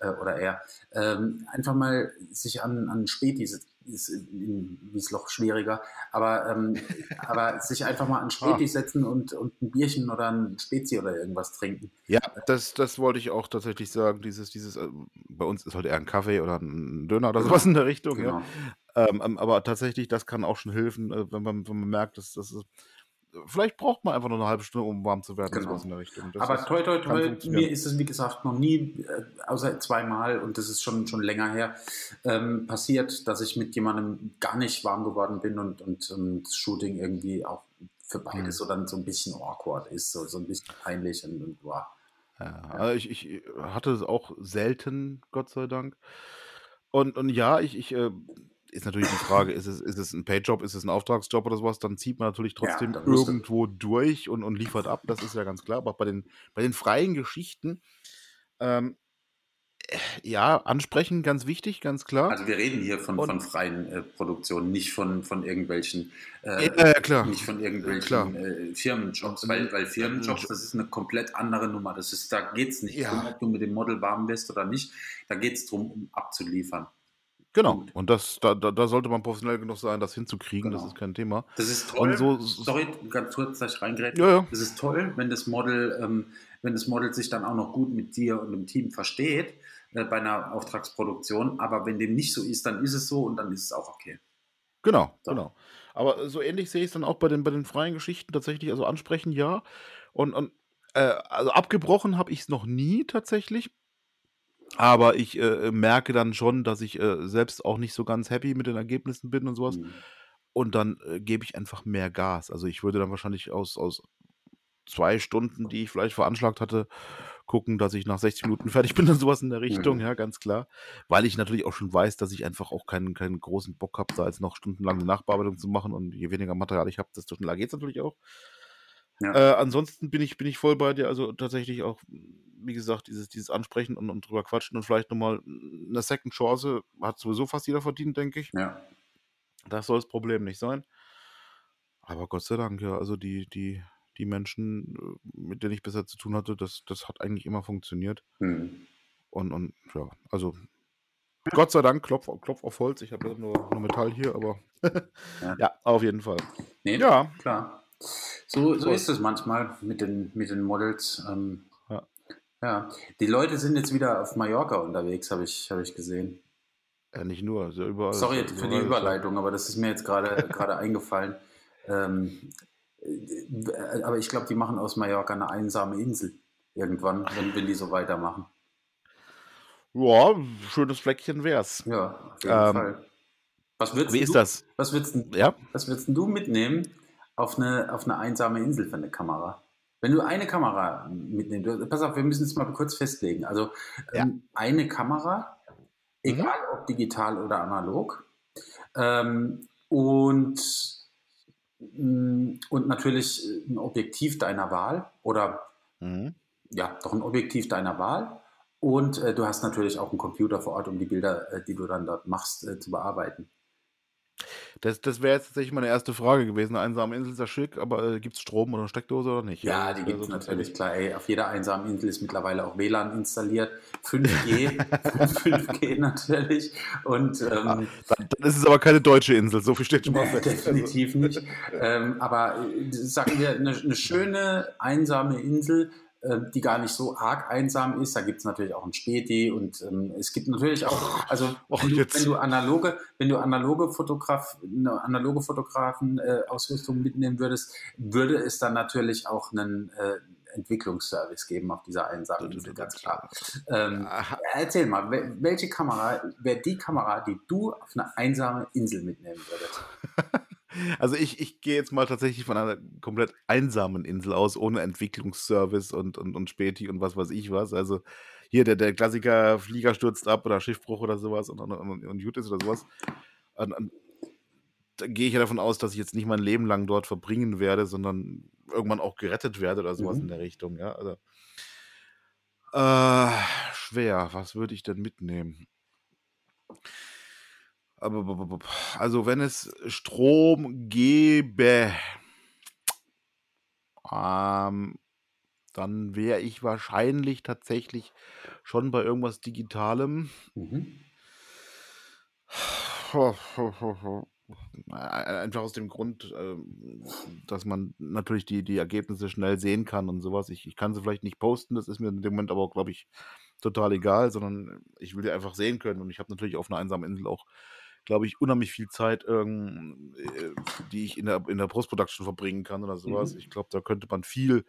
äh, oder er. Ähm, einfach mal sich an an 'n Späti setz ist in in Wiesloch schwieriger, aber, ähm aber sich einfach mal an Ah. Späti setzen und und 'n Bierchen oder 'n Spezi oder irgendwas trinken. Ja, das das wollte ich auch tatsächlich sagen. Dieses dieses, ähm bei uns ist halt eher 'n Kaffee oder 'n 'n Döner oder Genau, sowas in der Richtung, ja. genau. Ähm, ähm, aber tatsächlich, das kann auch schon helfen, äh, wenn man wenn man merkt, dass dass es vielleicht braucht man einfach nur 'ne 1/2 Stunde, um warm zu werden, Genau. in der Richtung. Das Aber ist toi, toi, toi, mir ist es, wie gesagt, noch nie, äh, außer zweimal und das ist schon schon länger her, ähm, passiert, dass ich mit jemandem gar nicht warm geworden bin und und und das Shooting irgendwie auch für beide Mhm. so dann so 'n bisschen awkward ist, so so 'n bisschen peinlich und und boah. Ja, Ja. also, ich ich hatte es auch selten, Gott sei Dank. Und und ja, ich ich, äh ist natürlich die Frage, ist es ist es 'n Paid-Job, ist es 'n Auftragsjob oder sowas, dann zieht man natürlich Ja, trotzdem du. irgendwo durch und und liefert ab. Das ist ja ganz klar. Aber bei den bei den freien Geschichten, ähm, ja, ansprechen, ganz wichtig, ganz klar. Also, wir reden hier von Und von freien, äh, Produktionen, nicht von von irgendwelchen, äh Ja, ja, klar. nicht von Äh, irgendwelchen, äh, Firmenjobs, weil weil Firmenjobs, das ist 'ne komplett andere Nummer. Das ist da geht's nicht drum, Ja. ob du mit dem Model warm wirst oder nicht. Da geht's drum, um abzuliefern. Genau. Punkt. Und das da da sollte man professionell genug sein, das hinzukriegen, das ist Genau. kein Thema. Das ist toll so sorry, ganz kurz, dass ich reingrätsche. Ja, ja. Das ist toll, wenn das Model ähm, wenn das Model sich dann auch noch gut mit dir und dem Team versteht, äh, bei 'ner Auftragsproduktion. Aber wenn dem nicht so ist, dann ist es so und dann ist es auch okay. Genau, So. genau. Aber so ähnlich sehe ich es dann auch bei den bei den freien Geschichten tatsächlich. Also ansprechen, ja. Und und, äh, also abgebrochen habe ich es noch nie tatsächlich. Aber ich, äh, merke dann schon, dass ich, äh, selbst auch nicht so ganz happy mit den Ergebnissen bin und so was. Mhm. Und dann, äh, gebe ich einfach mehr Gas. Also, ich würde dann wahrscheinlich aus aus 2 Stunden, die ich vielleicht veranschlagt hatte, gucken, dass ich nach 60 Minuten fertig bin und so was in der Richtung, Mhm. ja, ganz klar. Weil ich natürlich auch schon weiß, dass ich einfach auch keinen keinen großen Bock habe, da jetzt noch stundenlang 'ne Nachbearbeitung zu machen und je weniger Material ich habe, desto schneller geht's natürlich auch. Ja. Äh, ansonsten bin ich bin ich voll bei dir. Also, tatsächlich auch, wie gesagt, dieses dieses Ansprechen und und drüber quatschen und vielleicht noch mal 'ne Second Chance hat sowieso fast jeder verdient, denke ich. Ja. Das soll das Problem nicht sein. Aber Gott sei Dank, ja, also die die die Menschen, äh, mit denen ich bisher zu tun hatte, das das hat eigentlich immer funktioniert. Mhm. Und und ja, also Gott sei Dank, Klopf Klopf auf Holz. Ich habe ja nur nur Metall hier, aber Ja. ja, auf jeden Fall. Ne, Ja. klar. So so ist es manchmal mit den mit den Models, ähm, Ja. ja. Die Leute sind jetzt wieder auf Mallorca unterwegs, habe ich habe ich gesehen. Ja, nicht nur, ja überall Sorry für die überall Überleitung, aber das ist mir jetzt grade eingefallen. Ähm, äh, aber ich glaube, die machen aus Mallorca 'ne einsame Insel irgendwann, wenn wenn die so weitermachen. Ja, schönes Fleckchen wär's. Ja, auf jeden Ähm, Fall. Was würdest wie denn ist du das? was würdest Ja? was würdest du mitnehmen auf 'ne auf 'ne einsame Insel für 'ne Kamera? Wenn du eine Kamera mitnehmen du pass auf, wir müssen es mal kurz festlegen. Also, Ja. ähm, eine Kamera, Mhm. egal ob digital oder analog, ähm, und hm, und natürlich, äh, 'n Objektiv deiner Wahl oder Mhm. ja, doch 'n Objektiv deiner Wahl. Und, äh, du hast natürlich auch 'n Computer vor Ort, um die Bilder, äh, die du dann dort machst, äh, zu bearbeiten. Das das wäre jetzt tatsächlich meine erste Frage gewesen. 'Ne einsame Insel ist ja schick, aber, äh, gibt's Strom oder Steckdose oder nicht? Ja, Also, die das wäre gibt's so natürlich, klar. Ey, auf jeder einsamen Insel ist mittlerweile auch WLAN installiert, 5G, 5G natürlich und, ähm dann dann ist es aber keine deutsche Insel, so viel steht schon mal fest. Also definitiv nicht. Ähm, aber, äh, sagen wir, 'ne 'ne schöne einsame Insel, äh, die gar nicht so arg einsam ist. Da gibt's natürlich auch 'n Späti und, ähm, es gibt natürlich auch also, Och, wenn du wenn du analoge wenn du analoge Fotograf 'ne analoge Fotografen äh, Ausrüstung mitnehmen würdest, würde es dann natürlich auch 'nen, äh, Entwicklungsservice geben auf dieser einsamen Insel, ganz klar. Ähm, erzähl mal, wel welche Kamera wäre die Kamera, die du auf 'ne einsame Insel mitnehmen würdest? Also, ich ich gehe jetzt mal tatsächlich von einer komplett einsamen Insel aus, ohne Entwicklungsservice und und und Späti und was weiß ich was. Also, hier der der Klassiker, Flieger stürzt ab oder Schiffbruch oder so was und und und und gut ist oder so was. Und und da gehe ich ja davon aus, dass ich jetzt nicht mein Leben lang dort verbringen werde, sondern irgendwann auch gerettet werde oder so was in Mhm. der Richtung, ja, also äh, schwer. Was würde ich denn mitnehmen? Also, wenn es Strom gäbe ähm, dann wäre ich wahrscheinlich tatsächlich schon bei irgendwas Digitalem. Mhm. Ei ei einfach aus dem Grund, ähm, dass man natürlich die die Ergebnisse schnell sehen kann und so was. Ich ich kann sie vielleicht nicht posten, das ist mir in dem Moment aber glaube ich, total egal, sondern ich will die einfach sehen können. Und ich habe natürlich auf 'ner einsamen Insel auch, glaube ich, unheimlich viel Zeit, ähm, äh, die ich in der in der Post-Production verbringen kann oder so was. Mhm. Ich glaube, da könnte man viel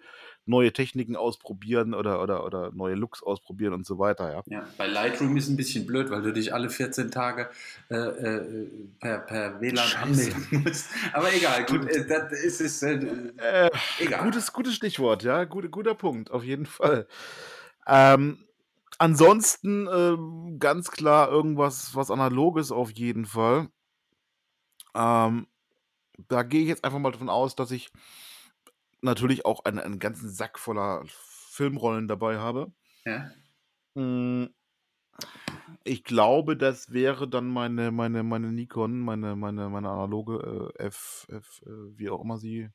neue Techniken ausprobieren oder oder oder neue Looks ausprobieren und so weiter, ja. Ja, bei Lightroom ist 'n bisschen blöd, weil du dich alle 14 Tage, äh, äh, per per WLAN Scheiße. anmelden musst. Aber egal, gut, äh, das ist es, äh, Äh, egal. gutes gutes Stichwort, ja, gute guter Punkt, auf jeden Fall. Ähm, ansonsten, ähm, ganz klar irgendwas was Analoges auf jeden Fall. Ähm, da gehe ich jetzt einfach mal davon aus, dass ich natürlich auch einen einen ganzen Sack voller Filmrollen dabei habe. Ja. Hm. Ich glaube, das wäre dann meine meine meine Nikon, meine meine meine analoge, äh, F F äh, wie auch immer sie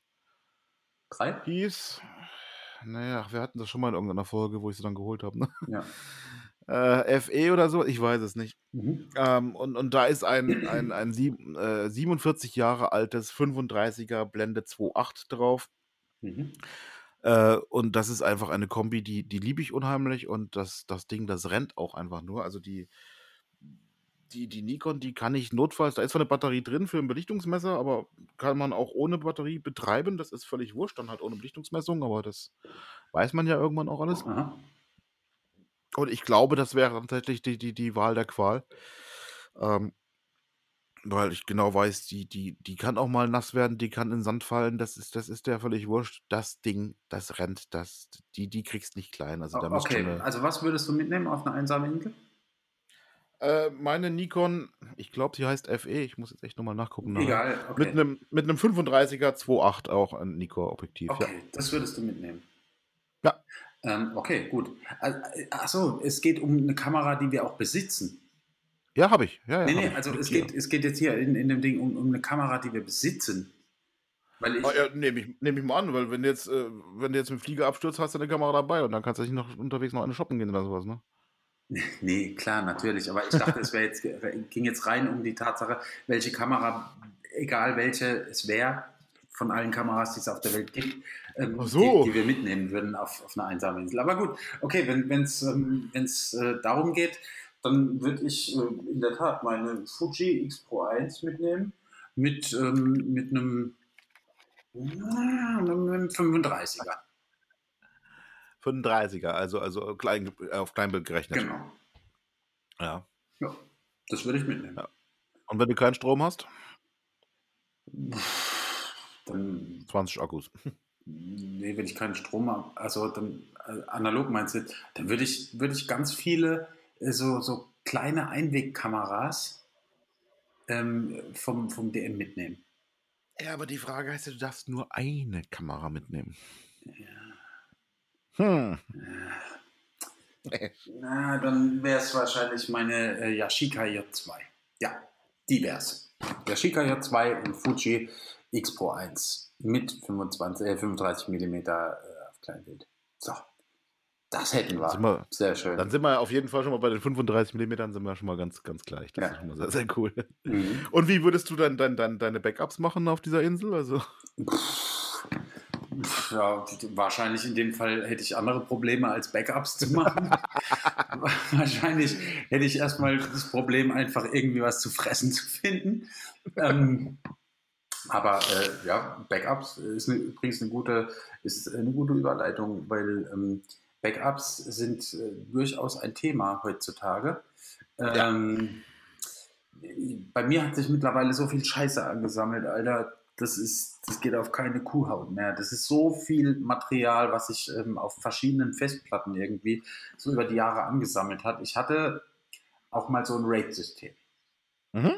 3? hieß. Na ja, wir hatten das schon mal in irgendeiner Folge, wo ich sie dann geholt habe, ne? Ja. Äh, FE oder so, ich weiß es nicht. Mhm. Ähm, und und da ist ein ein ein sieb äh, 47 Jahre altes 35er Blende 2.8 drauf. Mhm. Äh, und das ist einfach eine Kombi, die die liebe ich unheimlich und das das Ding, das rennt auch einfach nur. Also, die die, die Nikon, die kann ich notfalls, da ist zwar eine Batterie drin für ein Belichtungsmesser, aber kann man auch ohne Batterie betreiben. Das ist völlig wurscht, dann halt ohne Belichtungsmessung, aber das weiß man ja irgendwann auch alles. Aha. Und ich glaube, das wäre tatsächlich die, die, die Wahl der Qual. Ähm, weil ich genau weiß, die, die, die kann auch mal nass werden, die kann in Sand fallen, das ist, das ist der völlig wurscht. Das Ding, das rennt, das, die, die kriegst nicht klein. Also da Okay, eine, also was würdest du mitnehmen auf eine einsame Insel? Äh, meine Nikon, ich glaube, sie heißt FE, ich muss jetzt echt nochmal nachgucken. Egal, Mit okay. einem mit einem 35er 2.8 auch ein Nikon-Objektiv, ja. Okay, das würdest du mitnehmen. Ja. Ähm, okay, gut. Achso, es geht um eine Kamera, die wir auch besitzen. Ja, habe ich. Ja, ja, Nee, nee, also Mit es geht, es geht jetzt hier in, in dem Ding um, um eine Kamera, die wir besitzen. Weil ich, Ah, ja, nehme ich, nehm ich mal an, weil wenn du jetzt, äh, wenn du jetzt mit dem Flieger abstürzt, hast du eine Kamera dabei und dann kannst du nicht noch unterwegs noch eine shoppen gehen oder sowas, ne? Nee, klar, natürlich. Aber ich dachte, es wäre jetzt, ging jetzt rein um die Tatsache, welche Kamera, egal welche es wäre, von allen Kameras, die es auf der Welt gibt, ähm, so. die, die wir mitnehmen würden auf, auf eine einsame Insel. Aber gut, okay, wenn es ähm, wenn's, äh, darum geht, dann würde ich äh, in der Tat meine Fuji X Pro 1 mitnehmen mit, ähm, mit einem, ja, einem 35er. 35er, also, also klein, auf Kleinbild gerechnet. Genau. Ja. Ja, das würde ich mitnehmen. Ja. Und wenn du keinen Strom hast, Dann 20 Akkus. Nee, wenn ich keinen Strom habe, also dann äh, analog meinst du, dann würde ich, würde ich ganz viele äh, so, so kleine Einwegkameras ähm, vom, vom DM mitnehmen. Ja, aber die Frage heißt ja, du darfst nur eine Kamera mitnehmen. Hm. Na, dann wäre es wahrscheinlich meine äh, Yashica J2. Ja, die wär's. Yashica J2 und Fuji X Pro 1 mit 25, äh, 35 mm äh, auf Kleinbild. So, das hätten wir. wir, Sehr schön. dann sind wir auf jeden Fall schon mal bei den 35 mm sind wir schon mal ganz, ganz gleich. Das Ja. ist schon mal sehr, sehr cool. Mhm. Und wie würdest du dann, dann, dann deine Backups machen auf dieser Insel? Also, Ja, wahrscheinlich in dem Fall hätte ich andere Probleme als Backups zu machen. wahrscheinlich hätte ich erstmal das Problem, einfach irgendwie was zu fressen zu finden. Ähm, aber äh, ja, Backups ist eine, übrigens eine gute, ist eine gute Überleitung, weil ähm, Backups sind äh, durchaus ein Thema heutzutage. Ja. Ähm, bei mir hat sich mittlerweile so viel Scheiße angesammelt, Alter. Das ist, das geht auf keine Kuhhaut mehr. Das ist so viel Material, was sich ähm, auf verschiedenen Festplatten irgendwie so über die Jahre angesammelt hat. Ich hatte auch mal so ein RAID-System. mhm.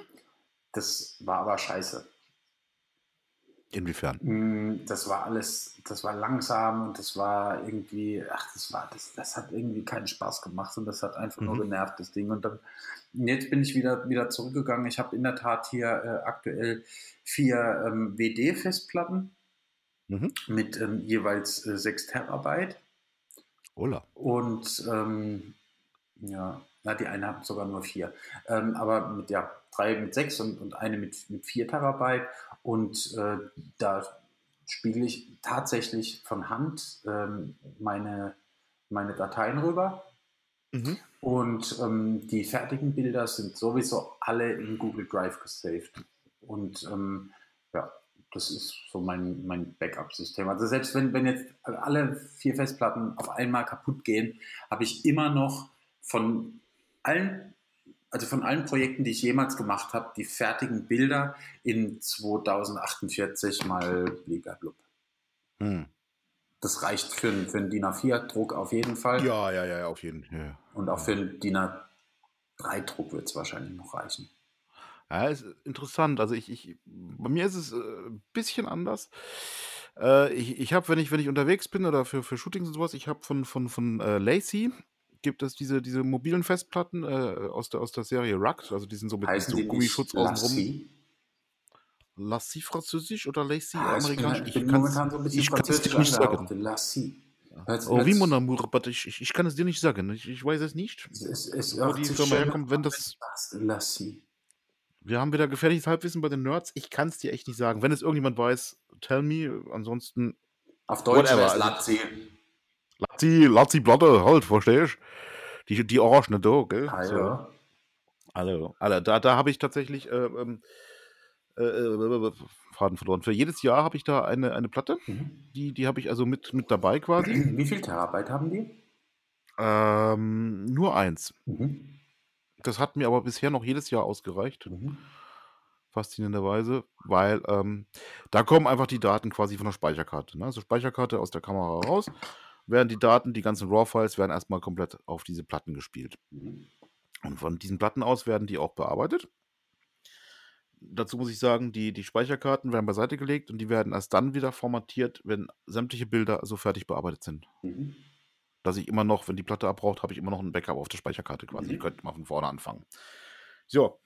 Das war aber scheiße. Inwiefern? Mm, Das war alles, das war langsam und das war irgendwie, ach, das war, das, das hat irgendwie keinen Spaß gemacht und das hat einfach nur Mhm. genervt, das Ding. Und dann, jetzt bin ich wieder, wieder zurückgegangen. Ich habe in der Tat hier äh, aktuell vier ähm, WD-Festplatten Mhm. mit ähm, jeweils äh, 6 Terabyte. Ola. Und ähm, ja, na, die eine hat sogar nur vier. Ähm, aber mit ja, drei mit sechs und, und eine mit, mit vier Terabyte. Und äh, da spiegel ich tatsächlich von Hand ähm, meine, meine Dateien rüber. Mhm. Und ähm, die fertigen Bilder sind sowieso alle in Google Drive gesaved. Und ähm, ja, das ist so mein, mein Backup-System. Also selbst wenn, wenn jetzt alle vier Festplatten auf einmal kaputt gehen, habe ich immer noch von allen, also von allen Projekten, die ich jemals gemacht habe, die fertigen Bilder in 2048 mal blub. Hm. Das reicht für, einen- für einen DIN A4-Druck auf jeden Fall. Ja, ja, ja, auf jeden Fall. Ja. Und auch für einen DIN A3-Druck wird es wahrscheinlich noch reichen. Ja, ist interessant. Also ich, ich, bei mir ist es äh, ein bisschen anders. Äh, ich ich habe, wenn ich, wenn ich unterwegs bin oder für, für Shootings und sowas, ich habe von, von, von äh, Lacey gibt es diese, diese mobilen Festplatten äh, aus, der, aus der Serie Rugged, also die sind so mit, so Gummischutz außenrum. Lassie? Französisch oder Lacey Ah, ich bin, amerikanisch? ich Ich, bin kann's- momentan so ein bisschen ich kann es dir nicht sagen. Lassie. Oh, wie mon amour, aber ich, ich, ich kann es dir nicht sagen. Ich, ich weiß es nicht, Es, es, es wo die Firma herkommt, wenn das. Lassie. Wir haben wieder gefährliches Halbwissen bei den Nerds. Ich kann es dir echt nicht sagen. Wenn es irgendjemand weiß, tell me. Ansonsten Auf Deutsch wäre es also- Lassie. Lazzi, Lazzi Platte, halt, verstehst Die, die Orange da, gell? Ah, So. ja. Alle, alle. Da, da habe ich tatsächlich äh, ähm, äh, äh, Faden verloren. Für jedes Jahr habe ich da eine, eine Platte. Mhm. Die, die habe ich also mit, mit dabei quasi. Wie viel Terabyte haben die? Ähm, nur eins. Mhm. Das hat mir aber bisher noch jedes Jahr ausgereicht. Mhm. Faszinierenderweise, weil ähm, da kommen einfach die Daten quasi von der Speicherkarte. Ne? Also Speicherkarte aus der Kamera raus, werden die Daten, die ganzen RAW-Files werden erstmal komplett auf diese Platten gespielt. Mhm. Und von diesen Platten aus werden die auch bearbeitet. Dazu muss ich sagen, die, die Speicherkarten werden beiseite gelegt und die werden erst dann wieder formatiert, wenn sämtliche Bilder so fertig bearbeitet sind. Mhm. Dass ich immer noch, wenn die Platte abbraucht, habe ich immer noch ein Backup auf der Speicherkarte quasi. Mhm. Ich könnte mal von vorne anfangen. So.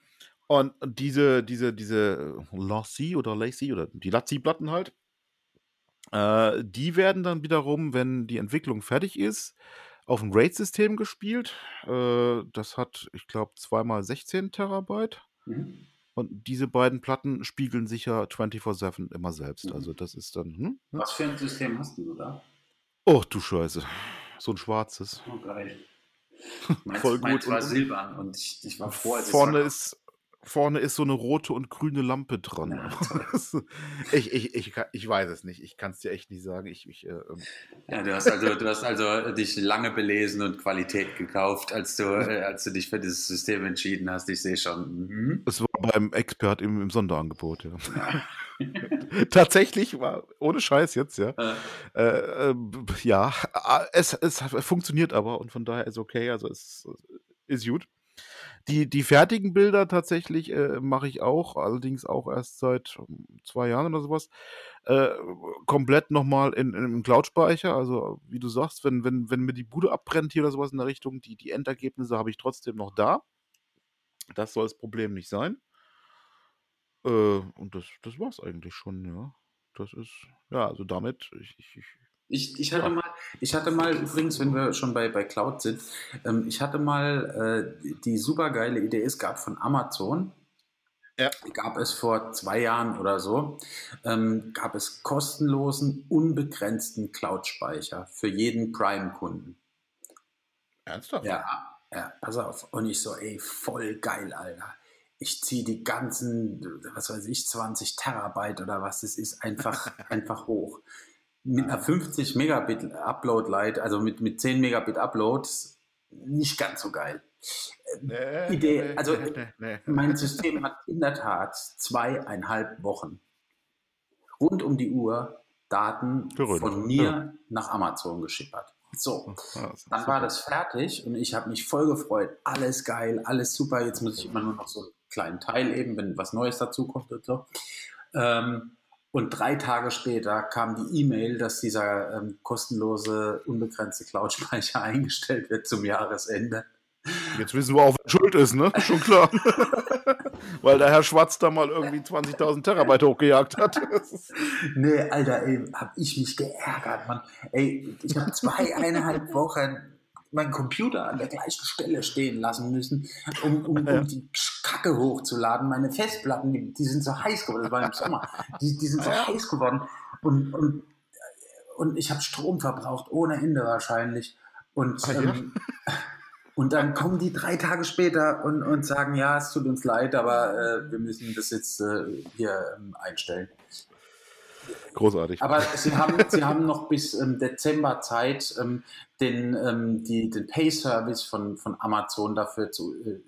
Und diese, diese, diese Lassie oder Lacy oder die Lazzi-Platten halt, äh, die werden dann wiederum, wenn die Entwicklung fertig ist, auf ein RAID-System gespielt. Äh, das hat, ich glaube, zweimal 16 Terabyte. Mhm. Und diese beiden Platten spiegeln sich ja 24-7 immer selbst. Mhm. Also das ist dann. Hm? Ja. Was für ein System hast du da? Oh, du Scheiße. So ein schwarzes. Oh, geil. Meins, Voll meins gut. war Und silbern und ich, ich war froh, als es vorne ist, vorne ist so eine rote und grüne Lampe dran. Ja, ich, ich, ich, ich weiß es nicht. Ich kann es dir echt nicht sagen. Ich, ich, äh, ähm, Ja, du hast also, du hast also dich lange belesen und Qualität gekauft, als du, äh, als du dich für dieses System entschieden hast. Ich sehe schon. Mhm. es war beim Expert im, im Sonderangebot. Ja. Tatsächlich war, ohne Scheiß jetzt, ja. Äh, Äh, äh, ja, es, es funktioniert aber und von daher ist okay, also es ist gut. Die, die fertigen Bilder tatsächlich äh, mache ich auch, allerdings auch erst seit ähm, zwei Jahren oder sowas, äh, komplett nochmal in, in, im Cloud-Speicher. Also wie du sagst, wenn, wenn, wenn mir die Bude abbrennt hier oder sowas in der Richtung, die, die Endergebnisse habe ich trotzdem noch da. Das soll das Problem nicht sein. Äh, und das, das war's eigentlich schon, ja. Das ist, ja, also damit, ich, ich Ich, ich, hatte mal, ich hatte mal übrigens, wenn wir schon bei, bei Cloud sind, ähm, ich hatte mal äh, die super geile Idee, es gab von Amazon, Ja. gab es vor zwei Jahren oder so, ähm, gab es kostenlosen, unbegrenzten Cloud-Speicher für jeden Prime-Kunden. Ernsthaft? Ja, ja, pass auf. Und ich so, ey, voll geil, Alter. Ich ziehe die ganzen, was weiß ich, 20 Terabyte oder was das ist, einfach, einfach hoch. Mit einer 50 Megabit Upload-Light, also mit, mit 10 Megabit Upload, nicht ganz so geil. Nee, Idee, nee, also nee, mein System hat in der Tat zweieinhalb Wochen rund um die Uhr Daten Verrückt. von mir nach Amazon geschippert. So, Ja, dann war das fertig und ich habe mich voll gefreut. Alles geil, alles super. Jetzt muss ich immer nur noch so einen kleinen Teil eben, wenn was Neues dazukommt und so. Ähm, und drei Tage später kam die E-Mail, dass dieser ähm, kostenlose, unbegrenzte Cloud-Speicher eingestellt wird zum Jahresende. Jetzt wissen wir auch, wer schuld ist, ne? Schon klar. Weil der Herr Schwarz da mal irgendwie 20.000 Terabyte hochgejagt hat. Nee, Alter, ey, hab ich mich geärgert, Mann. Ey, ich habe zweieinhalb Wochen meinen Computer an der gleichen Stelle stehen lassen müssen, um, um, um die Kacke hochzuladen. Meine Festplatten, die, die sind so heiß geworden, das war im Sommer, die, die sind so Ja. heiß geworden. Und, und, und ich habe Strom verbraucht, ohne Ende wahrscheinlich. Und, ja? ähm, und dann kommen die drei Tage später und, und sagen, ja, es tut uns leid, aber äh, wir müssen das jetzt äh, hier ähm, einstellen. Großartig. Aber Sie haben, Sie haben noch bis ähm, Dezember Zeit, ähm, den, ähm, die, den Pay-Service von, von Amazon dafür zu, äh,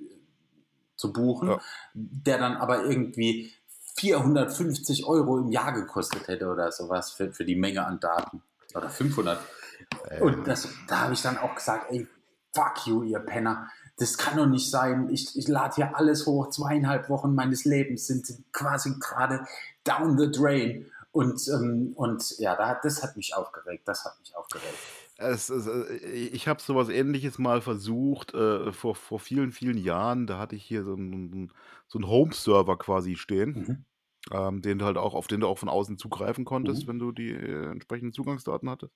zu buchen, Ja. der dann aber irgendwie 450 Euro im Jahr gekostet hätte oder sowas für, für die Menge an Daten. Oder 500. Äh, Und das, da habe ich dann auch gesagt, ey, fuck you, ihr Penner. Das kann doch nicht sein. Ich, ich lade hier alles hoch. Zweieinhalb Wochen meines Lebens sind quasi gerade down the drain. Und, ähm, und ja, da, das hat mich aufgeregt. Das hat mich aufgeregt. Es, es, äh, ich habe sowas ähnliches mal versucht, äh, vor, vor vielen, vielen Jahren. Da hatte ich hier so einen, so einen Home-Server quasi stehen, Mhm. ähm, den du halt auch, auf den du auch von außen zugreifen konntest, Mhm. wenn du die äh, entsprechenden Zugangsdaten hattest.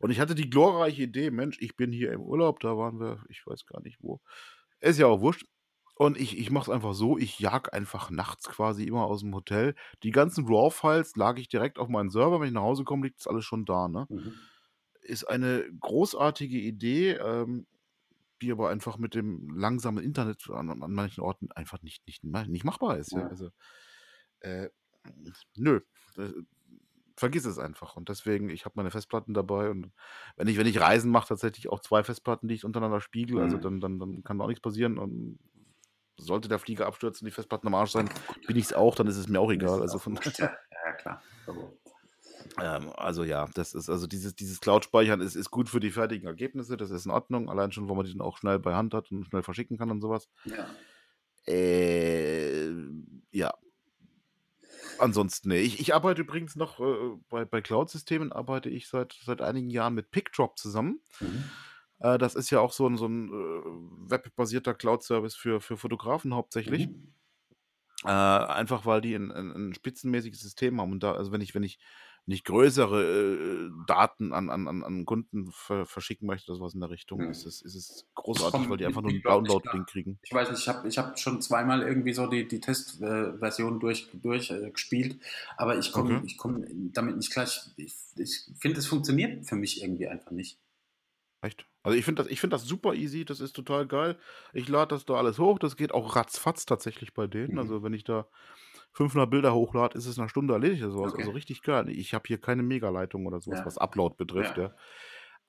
Und ich hatte die glorreiche Idee, Mensch, ich bin hier im Urlaub, da waren wir, ich weiß gar nicht wo. Ist ja auch wurscht. Und ich, ich mache es einfach so, ich jag einfach nachts quasi immer aus dem Hotel. Die ganzen RAW-Files lag ich direkt auf meinen Server. Wenn ich nach Hause komme, liegt das alles schon da. Ne? Mhm. Ist eine großartige Idee. Ähm, die aber einfach mit dem langsamen Internet an, an manchen Orten einfach nicht, nicht, nicht machbar ist. Ja. Ja. Also, äh, nö, äh, vergiss es einfach. Und deswegen, ich habe meine Festplatten dabei und wenn ich, wenn ich Reisen mache, tatsächlich auch zwei Festplatten, die ich untereinander spiegel. Also Mhm. dann, dann, dann kann da auch nichts passieren. Und sollte der Flieger abstürzen, die Festplatten am Arsch sein, bin ich es auch, dann ist es mir auch egal. Also von ja, ja, klar. Also, ähm, also ja, das ist also dieses, dieses Cloud-Speichern ist, ist gut für die fertigen Ergebnisse, das ist in Ordnung, allein schon, weil man die dann auch schnell bei Hand hat und schnell verschicken kann und sowas. ja. Äh, ja. Ansonsten, nee. Ich, ich arbeite übrigens noch äh, bei, bei Cloud-Systemen, arbeite ich seit, seit einigen Jahren mit PickDrop zusammen. Mhm. Äh, das ist ja auch so ein, so ein äh, webbasierter Cloud-Service für, für Fotografen hauptsächlich. Mhm. Äh, einfach weil die ein, ein, ein spitzenmäßiges System haben. Und da, also wenn ich, wenn ich, ich größere äh, Daten an, an, an- Kunden ver verschicken möchte, oder sowas in der Richtung, Mhm. ist es, ist es großartig, weil die einfach nur einen nicht Download-Link kriegen. Ich weiß nicht, ich habe ich hab schon zweimal irgendwie so die, die Testversion durch, durch äh, gespielt, aber ich komme Okay. ich komm damit nicht gleich. Ich, ich finde, es funktioniert für mich irgendwie einfach nicht. Echt? Also ich finde das, ich find das super easy, das ist total geil. Ich lade das da alles hoch, das geht auch ratzfatz tatsächlich bei denen. Mhm. Also wenn ich da 500 Bilder hochlade, ist es in einer Stunde erledigt oder sowas. Okay. Also richtig geil. Ich habe hier keine Megaleitung oder sowas, Ja. was Upload betrifft, Ja.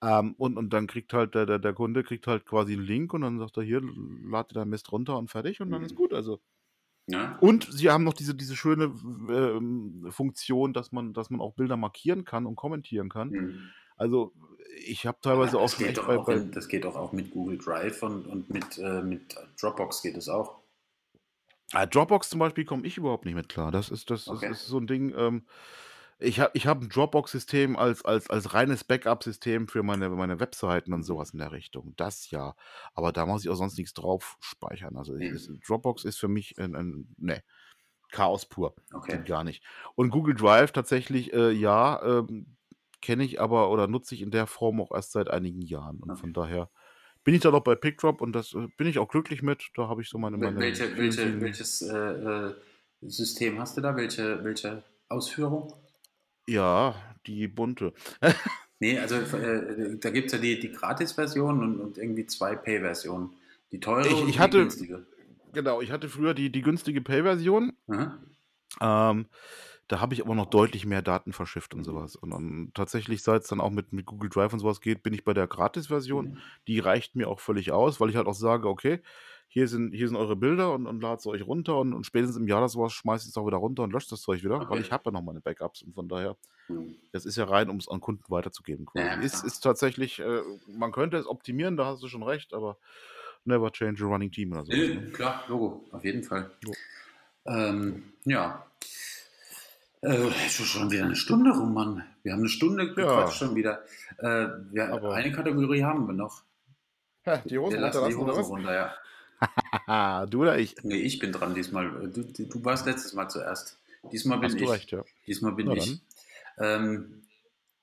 ja. Ähm, und, und dann kriegt halt der, der, der Kunde kriegt halt quasi einen Link und dann sagt er hier, lade dir dein Mist runter und fertig und dann Mhm. ist gut. Also Ja? und sie haben noch diese, diese schöne ähm, Funktion, dass man, dass man auch Bilder markieren kann und kommentieren kann. Mhm. Also ich habe teilweise auch geht bei, auch in, das geht doch auch mit Google Drive und, und mit, äh, mit Dropbox geht es auch. Ah, Dropbox zum Beispiel komme ich überhaupt nicht mit klar. Das ist, das Okay. ist, ist so ein Ding. Ähm, ich habe ich hab ein Dropbox-System als, als, als reines Backup-System für meine, meine Webseiten und sowas in der Richtung. Das ja. Aber da muss ich auch sonst nichts drauf speichern. Also ich, ist, Mhm. Dropbox ist für mich ein, ein ne, Chaos pur. Okay. Geht gar nicht. Und Google Drive tatsächlich, äh, ja, ähm, kenne ich aber oder nutze ich in der Form auch erst seit einigen Jahren. Und Okay. von daher bin ich da noch bei PickDrop und das äh, bin ich auch glücklich mit. Da habe ich so meine, meine Welche, welche, welches äh, äh, System hast du da? Welche, welche Ausführung? Ja, die bunte. Nee, also äh, da gibt es ja die, die Gratis-Version und, und irgendwie zwei Pay-Versionen. Die teure Ich, und ich die hatte, günstige. genau, ich hatte früher die, die günstige Pay-Version. Aha. Ähm, da habe ich aber noch deutlich mehr Daten verschifft und Mhm. sowas. Und, und tatsächlich, seit es dann auch mit, mit Google Drive und sowas geht, bin ich bei der Gratis-Version. Mhm. Die reicht mir auch völlig aus, weil ich halt auch sage, okay, hier sind, hier sind eure Bilder und, und ladet es euch runter und, und spätestens im Jahr das sowas schmeißt es auch wieder runter und löscht das Zeug wieder, weil Okay. ich habe ja noch meine Backups und von daher, Mhm. das ist ja rein, um es an Kunden weiterzugeben. Ja, ist, ist tatsächlich, äh, man könnte es optimieren, da hast du schon recht, aber never change a running team oder. Nee, Ne? klar, Logo, auf jeden Fall. Ähm, ja. Äh, schon wieder eine Stunde rum, Mann. Wir haben eine Stunde Ja. gequatscht schon wieder. Äh, wir, Aber- eine Kategorie haben wir noch. die Hosen Wir lassen die Hose runter, ja. Du oder ich? Nee, ich bin dran diesmal. Du, du du warst letztes Mal zuerst. Diesmal bin Hast du ich. recht, ja. Diesmal bin Na ich. Ähm,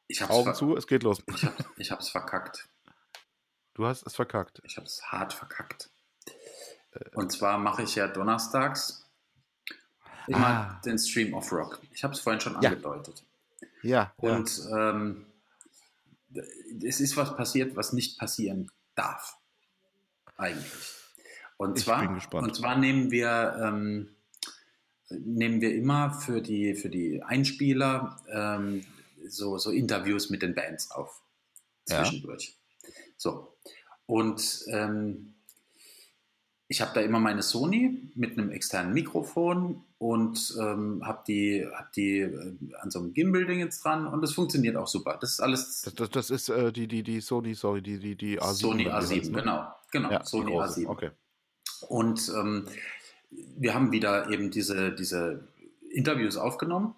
ich Augen zu, es geht los. ich, hab, ich hab's verkackt. Du hast es verkackt. Ich hab's hart verkackt. Und zwar mache ich ja donnerstags immer Ah. den Stream of Rock. Ich habe es vorhin schon Ja. angedeutet. Ja, ja. Und ähm, es ist was passiert, was nicht passieren darf. Eigentlich. Und Ich zwar, bin gespannt. Und zwar nehmen wir, ähm, nehmen wir immer für die, für die Einspieler ähm, so, so Interviews mit den Bands auf. Ja. Zwischendurch. So. Und ähm, ich habe da immer meine Sony mit einem externen Mikrofon und ähm, habe die, hab die äh, an so einem Gimbal-Ding jetzt dran und das funktioniert auch super. Das ist alles Das, das, das ist äh, die, die, die Sony, sorry, die, die, die A7. Sony oder wie A7, heißt, ne? genau. Genau, Ja, Sony die große. A7. Okay. Und ähm, wir haben wieder eben diese, diese Interviews aufgenommen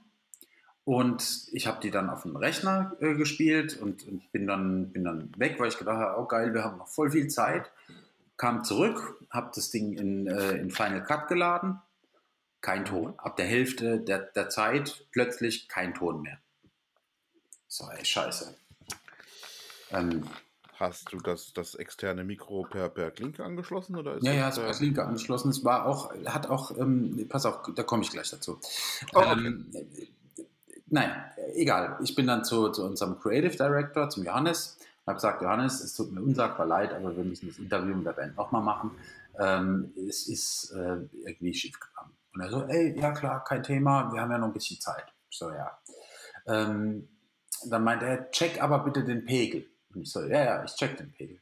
und ich habe die dann auf dem Rechner äh, gespielt und, und bin, dann, bin dann weg, weil ich gedacht habe, oh geil, wir haben noch voll viel Zeit. Kam zurück, habe das Ding in, äh, in Final Cut geladen, kein Ton. Ab der Hälfte der, der Zeit plötzlich kein Ton mehr. So, ey, scheiße. Ähm, Hast du das, das externe Mikro per, per Klinke angeschlossen? Oder ist Ja, ja, es der- war das linke angeschlossen. Es war auch, hat auch, ähm, pass auf, da komme ich gleich dazu. Oh, okay. ähm, äh, naja, egal. Ich bin dann zu, zu unserem Creative Director, zum Johannes, habe gesagt, Johannes, es tut mir unsagbar leid, aber wir müssen das Interview mit der Band nochmal machen. Ähm, es ist äh, irgendwie schief gegangen. Und er so, ey, ja klar, kein Thema, wir haben ja noch ein bisschen Zeit. So, ja. Ähm, dann meint er, check aber bitte den Pegel. Und ich so, ja, ja, ich check den Pegel.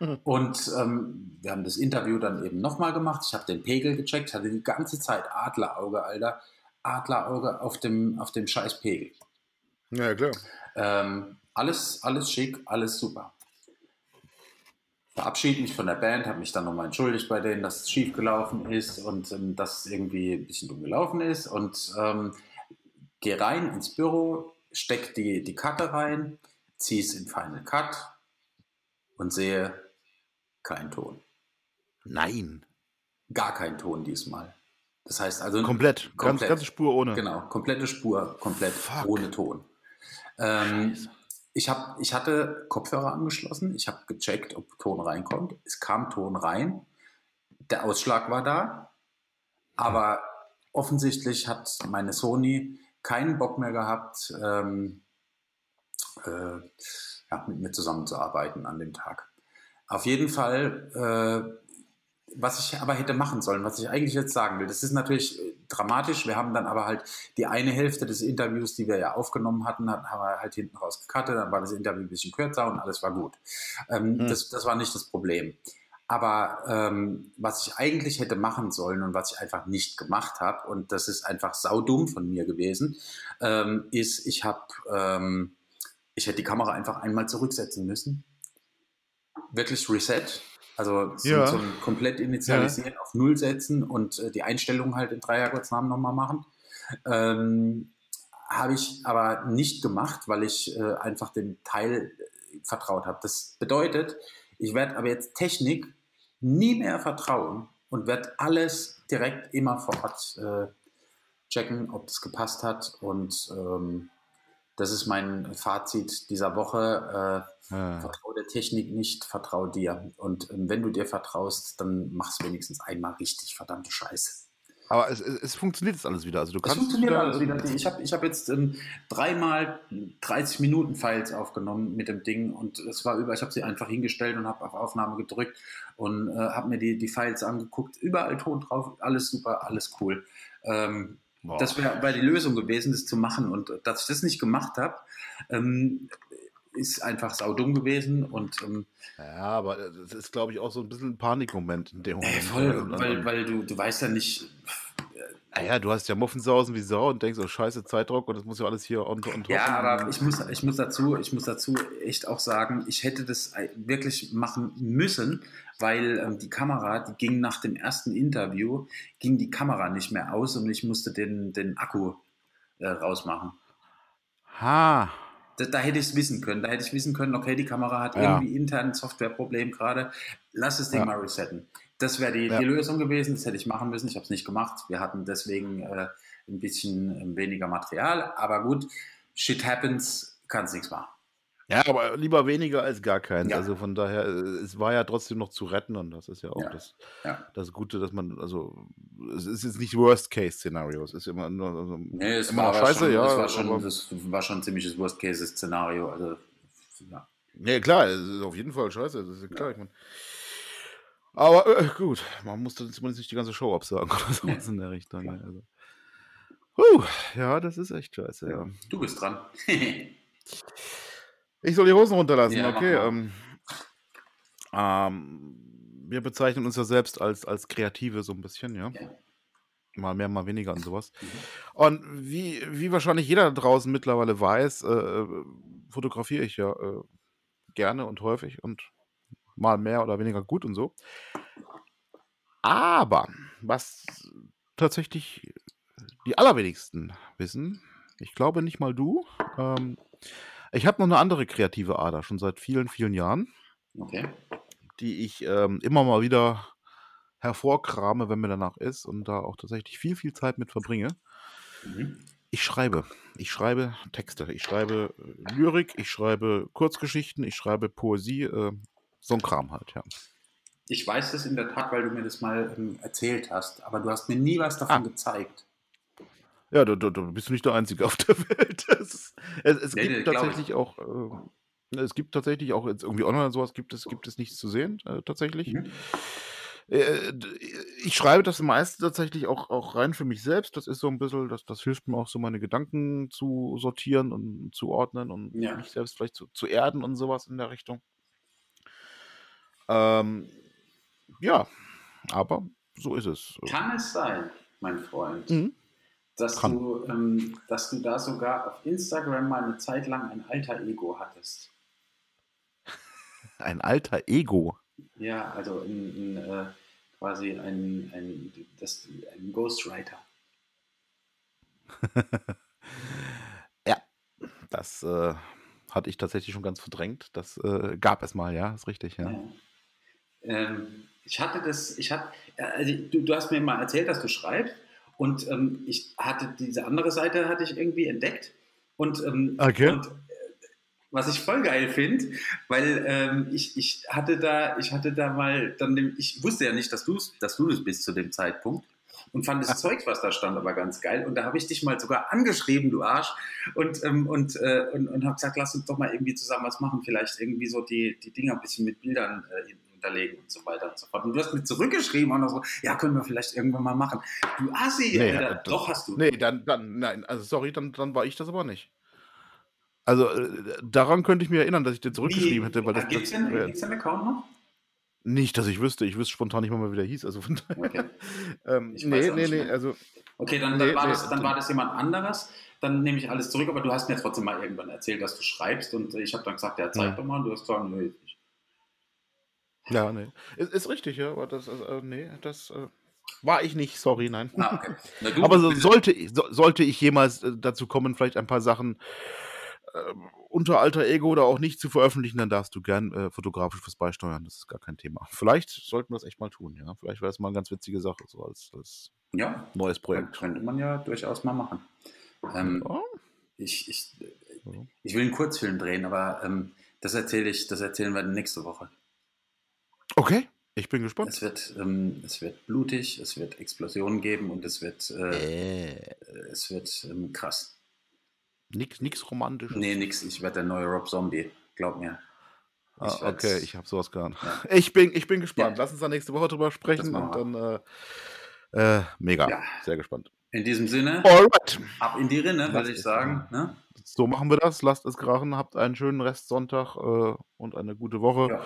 Mhm. Und ähm, wir haben das Interview dann eben nochmal gemacht. Ich habe den Pegel gecheckt, hatte die ganze Zeit Adlerauge, Alter. Adlerauge auf dem, auf dem scheiß Pegel. Ja, klar. Ähm, alles, alles schick, alles super. Verabschiede mich von der Band, habe mich dann nochmal entschuldigt bei denen, dass es schief gelaufen ist und ähm, dass es irgendwie ein bisschen dumm gelaufen ist. Und ähm, gehe rein ins Büro, stecke die, die Karte rein, ziehe es in Final Cut und sehe keinen Ton. Nein. Gar keinen Ton diesmal. Das heißt also. Komplett. komplett ganz, ganze Spur ohne. Genau, komplette Spur, komplett Fuck. ohne Ton. Ähm, ich, hab, ich hatte Kopfhörer angeschlossen, ich habe gecheckt, ob Ton reinkommt. Es kam Ton rein, der Ausschlag war da, aber offensichtlich hat meine Sony keinen Bock mehr gehabt, ähm, äh, ja, mit mir zusammenzuarbeiten an dem Tag. Auf jeden Fall äh, was ich aber hätte machen sollen, was ich eigentlich jetzt sagen will, das ist natürlich äh, dramatisch. Wir haben dann aber halt die eine Hälfte des Interviews, die wir ja aufgenommen hatten, haben wir halt hinten raus gecuttet. Dann war das Interview ein bisschen kürzer und alles war gut. Ähm, hm. das, das war nicht das Problem. Aber ähm, was ich eigentlich hätte machen sollen und was ich einfach nicht gemacht habe, und das ist einfach saudumm von mir gewesen, ähm, ist, ich habe, ähm, ich hätte die Kamera einfach einmal zurücksetzen müssen. Wirklich Reset also so, ja. so ein komplett initialisieren, ja. auf Null setzen und äh, die Einstellungen halt in Dreiergottsnamen nochmal machen. Ähm, habe ich aber nicht gemacht, weil ich äh, einfach dem Teil äh, vertraut habe. Das bedeutet, ich werde aber jetzt Technik nie mehr vertrauen und werde alles direkt immer vor Ort äh, checken, ob das gepasst hat. Und ähm, das ist mein Fazit dieser Woche. Äh, ja. Vertrau der Technik nicht, vertrau dir. Und ähm, wenn du dir vertraust, dann mach es wenigstens einmal richtig, verdammte Scheiße. Aber es, es, es, funktioniert jetzt alles wieder. Also du kannst es funktioniert alles wieder. Ich habe ich hab jetzt ähm, dreimal 30 Minuten Files aufgenommen mit dem Ding und es war über. Ich habe sie einfach hingestellt und habe auf Aufnahme gedrückt und äh, habe mir die, die Files angeguckt. Überall Ton drauf, alles super, alles cool. Ähm, das wäre die Lösung gewesen, das zu machen. Und dass ich das nicht gemacht habe, ähm, ist einfach saudumm gewesen. Und, ähm, ja, aber das ist, glaube ich, auch so ein bisschen ein Panikmoment in dem Moment. Äh, voll, weil, weil du, du weißt ja nicht. Naja, du hast ja Muffensausen wie Sau und denkst, oh scheiße, Zeitdruck und das muss ja alles hier on, on top. Ja, aber ich muss, ich, muss dazu, ich muss dazu echt auch sagen, ich hätte das wirklich machen müssen, weil ähm, die Kamera, die ging nach dem ersten Interview, ging die Kamera nicht mehr aus und ich musste den, den Akku äh, rausmachen. Ha, da, da hätte ich es wissen können. Da hätte ich wissen können, okay, die Kamera hat ja. irgendwie intern ein Softwareproblem gerade. Lass das Ding ja. mal resetten. Das wäre die, ja. die, Lösung gewesen. Das hätte ich machen müssen. Ich habe es nicht gemacht. Wir hatten deswegen äh, ein bisschen äh, weniger Material. Aber gut, shit happens, kannst nichts machen. Ja, aber lieber weniger als gar keins. Ja. Also von daher, äh, es war ja trotzdem noch zu retten und das ist ja auch ja. Das, ja. das Gute, dass man, also es ist jetzt nicht Worst-Case-Szenario, es ist immer nur also, nee, es immer war scheiße, schon, ja. Es war schon, das war schon ein ziemliches Worst-Case-Szenario. Also, ja. ja, klar, es ist auf jeden Fall scheiße, das ist klar. Ich mein, aber äh, gut, man musste zumindest nicht die ganze Show absagen oder sowas in der Richtung. Also. Puh, ja, das ist echt scheiße, ja. Du bist dran. Ich soll die Hosen runterlassen, ja, okay. Ähm, ähm, wir bezeichnen uns ja selbst als, als Kreative so ein bisschen, ja. ja. Mal mehr, mal weniger und sowas. Mhm. Und wie, wie wahrscheinlich jeder da draußen mittlerweile weiß, äh, fotografiere ich ja äh, gerne und häufig und mal mehr oder weniger gut und so. Aber was tatsächlich die allerwenigsten wissen, ich glaube nicht mal du, ähm, ich habe noch eine andere kreative Ader, schon seit vielen, vielen Jahren, Okay. die ich ähm, immer mal wieder hervorkrame, wenn mir danach ist und da auch tatsächlich viel, viel Zeit mit verbringe. Mhm. Ich schreibe. Ich schreibe Texte. Ich schreibe äh, Lyrik, ich schreibe Kurzgeschichten, ich schreibe Poesie, äh, so ein Kram halt, ja. Ich weiß das in der Tat, weil du mir das mal ähm, erzählt hast, aber du hast mir nie was davon Ah. gezeigt. Ja, du, du, du bist nicht der Einzige auf der Welt. Es, es, es Nee, gibt nee, tatsächlich auch äh, Es gibt tatsächlich auch jetzt irgendwie online sowas gibt es gibt es nichts zu sehen, äh, tatsächlich. Mhm. Äh, ich schreibe das meiste tatsächlich auch auch rein für mich selbst. Das ist so ein bisschen das das hilft mir auch so, meine Gedanken zu sortieren und zu ordnen und Ja. mich selbst vielleicht zu zu erden und sowas in der Richtung. Ähm, ja, aber so ist es. Kann es sein, mein Freund, Mhm. dass Kann. du, ähm, dass du da sogar auf Instagram mal eine Zeit lang ein alter Ego hattest? Ein alter Ego. Ja, also in, in, äh, quasi ein, ein, das, ein Ghostwriter. Ja, das, äh, hatte ich tatsächlich schon ganz verdrängt. Das, äh, gab es mal, ja, ist richtig, ja. Ja. Ähm, ich hatte das, ich hatte, also du, du hast mir mal erzählt, dass du schreibst. Und ähm, ich hatte diese andere Seite hatte ich irgendwie entdeckt. Und, ähm, Okay. und äh, was ich voll geil finde, weil ähm, ich, ich hatte da, ich hatte da mal, dann, ich wusste ja nicht, dass du dass du das bist zu dem Zeitpunkt und fand das Zeug, was da stand, aber ganz geil. Und da habe ich dich mal sogar angeschrieben, du Arsch, und, ähm, und, äh, und, und habe gesagt, lass uns doch mal irgendwie zusammen was machen, vielleicht irgendwie so die, die Dinger ein bisschen mit Bildern äh, unterlegen und so weiter und so fort. Und du hast mir zurückgeschrieben und so, ja, können wir vielleicht irgendwann mal machen. Du Assi, Nee, Alter. äh, das- doch hast du. Nee, dann dann nein, also sorry, dann dann war ich das aber nicht. Also, äh, daran könnte ich mich erinnern, dass ich dir zurückgeschrieben hätte, weil das es das denn, gibt's denn Account noch? nicht, dass ich wüsste. Ich wüsste spontan nicht mal wie der hieß. Also von daher Okay. ähm, Ich weiß ne, auch ne, nicht ne, mehr. also Okay, dann, Nee, dann, war nee, das, dann dann- war das jemand anderes. Dann nehme ich alles zurück, aber du hast mir trotzdem mal irgendwann erzählt, dass du schreibst und ich habe dann gesagt, ja, zeig Ja. doch mal. Und du hast gesagt, nicht. Ja, ne. Ist ist richtig, ja, aber das also, äh, ne, das, äh, war ich nicht, sorry, nein. Ah, okay. Aber so sollte ich so sollte ich jemals, äh, dazu kommen, vielleicht ein paar Sachen, ähm, unter alter Ego oder auch nicht zu veröffentlichen, dann darfst du gern, äh, fotografisch was beisteuern. Das ist gar kein Thema. Vielleicht sollten wir das echt mal tun, ja. Vielleicht wäre das mal 'ne ganz witzige Sache, so als als ja, neues Projekt könnte man ja durchaus mal machen. Ähm, Ja. ich, ich, ich will einen Kurzfilm drehen, aber ähm, das erzähle ich, das erzählen wir nächste Woche. Okay, ich bin gespannt. Es wird, ähm, es wird blutig, es wird Explosionen geben und es wird, äh, Äh, es wird ähm, krass. nix nix Romantisches. Nee, nix, ich werde der neue Rob Zombie, glaub mir. Ah, Ich werd's- okay, ich habe sowas geahnt. Ja. Ich bin ich bin gespannt. Ja. Lass uns da nächste Woche drüber sprechen und dann, äh, äh, mega. Ja. Sehr gespannt. In diesem Sinne, Alright. ab in die Rinne, würde ich sagen. Ne? So machen wir das. Lasst es krachen. Habt einen schönen Restsonntag äh, und eine gute Woche.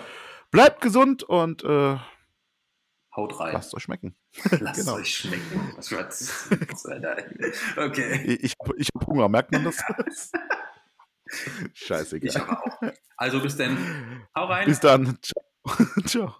Bleibt gesund und äh, Haut rein. lasst euch schmecken. Lasst genau. euch schmecken. Was wird's? Okay. Ich, ich habe Hunger, merkt man das? Scheißegal. Ich aber auch. Also bis dann. Hau rein. Bis dann. Ciao. Ciao.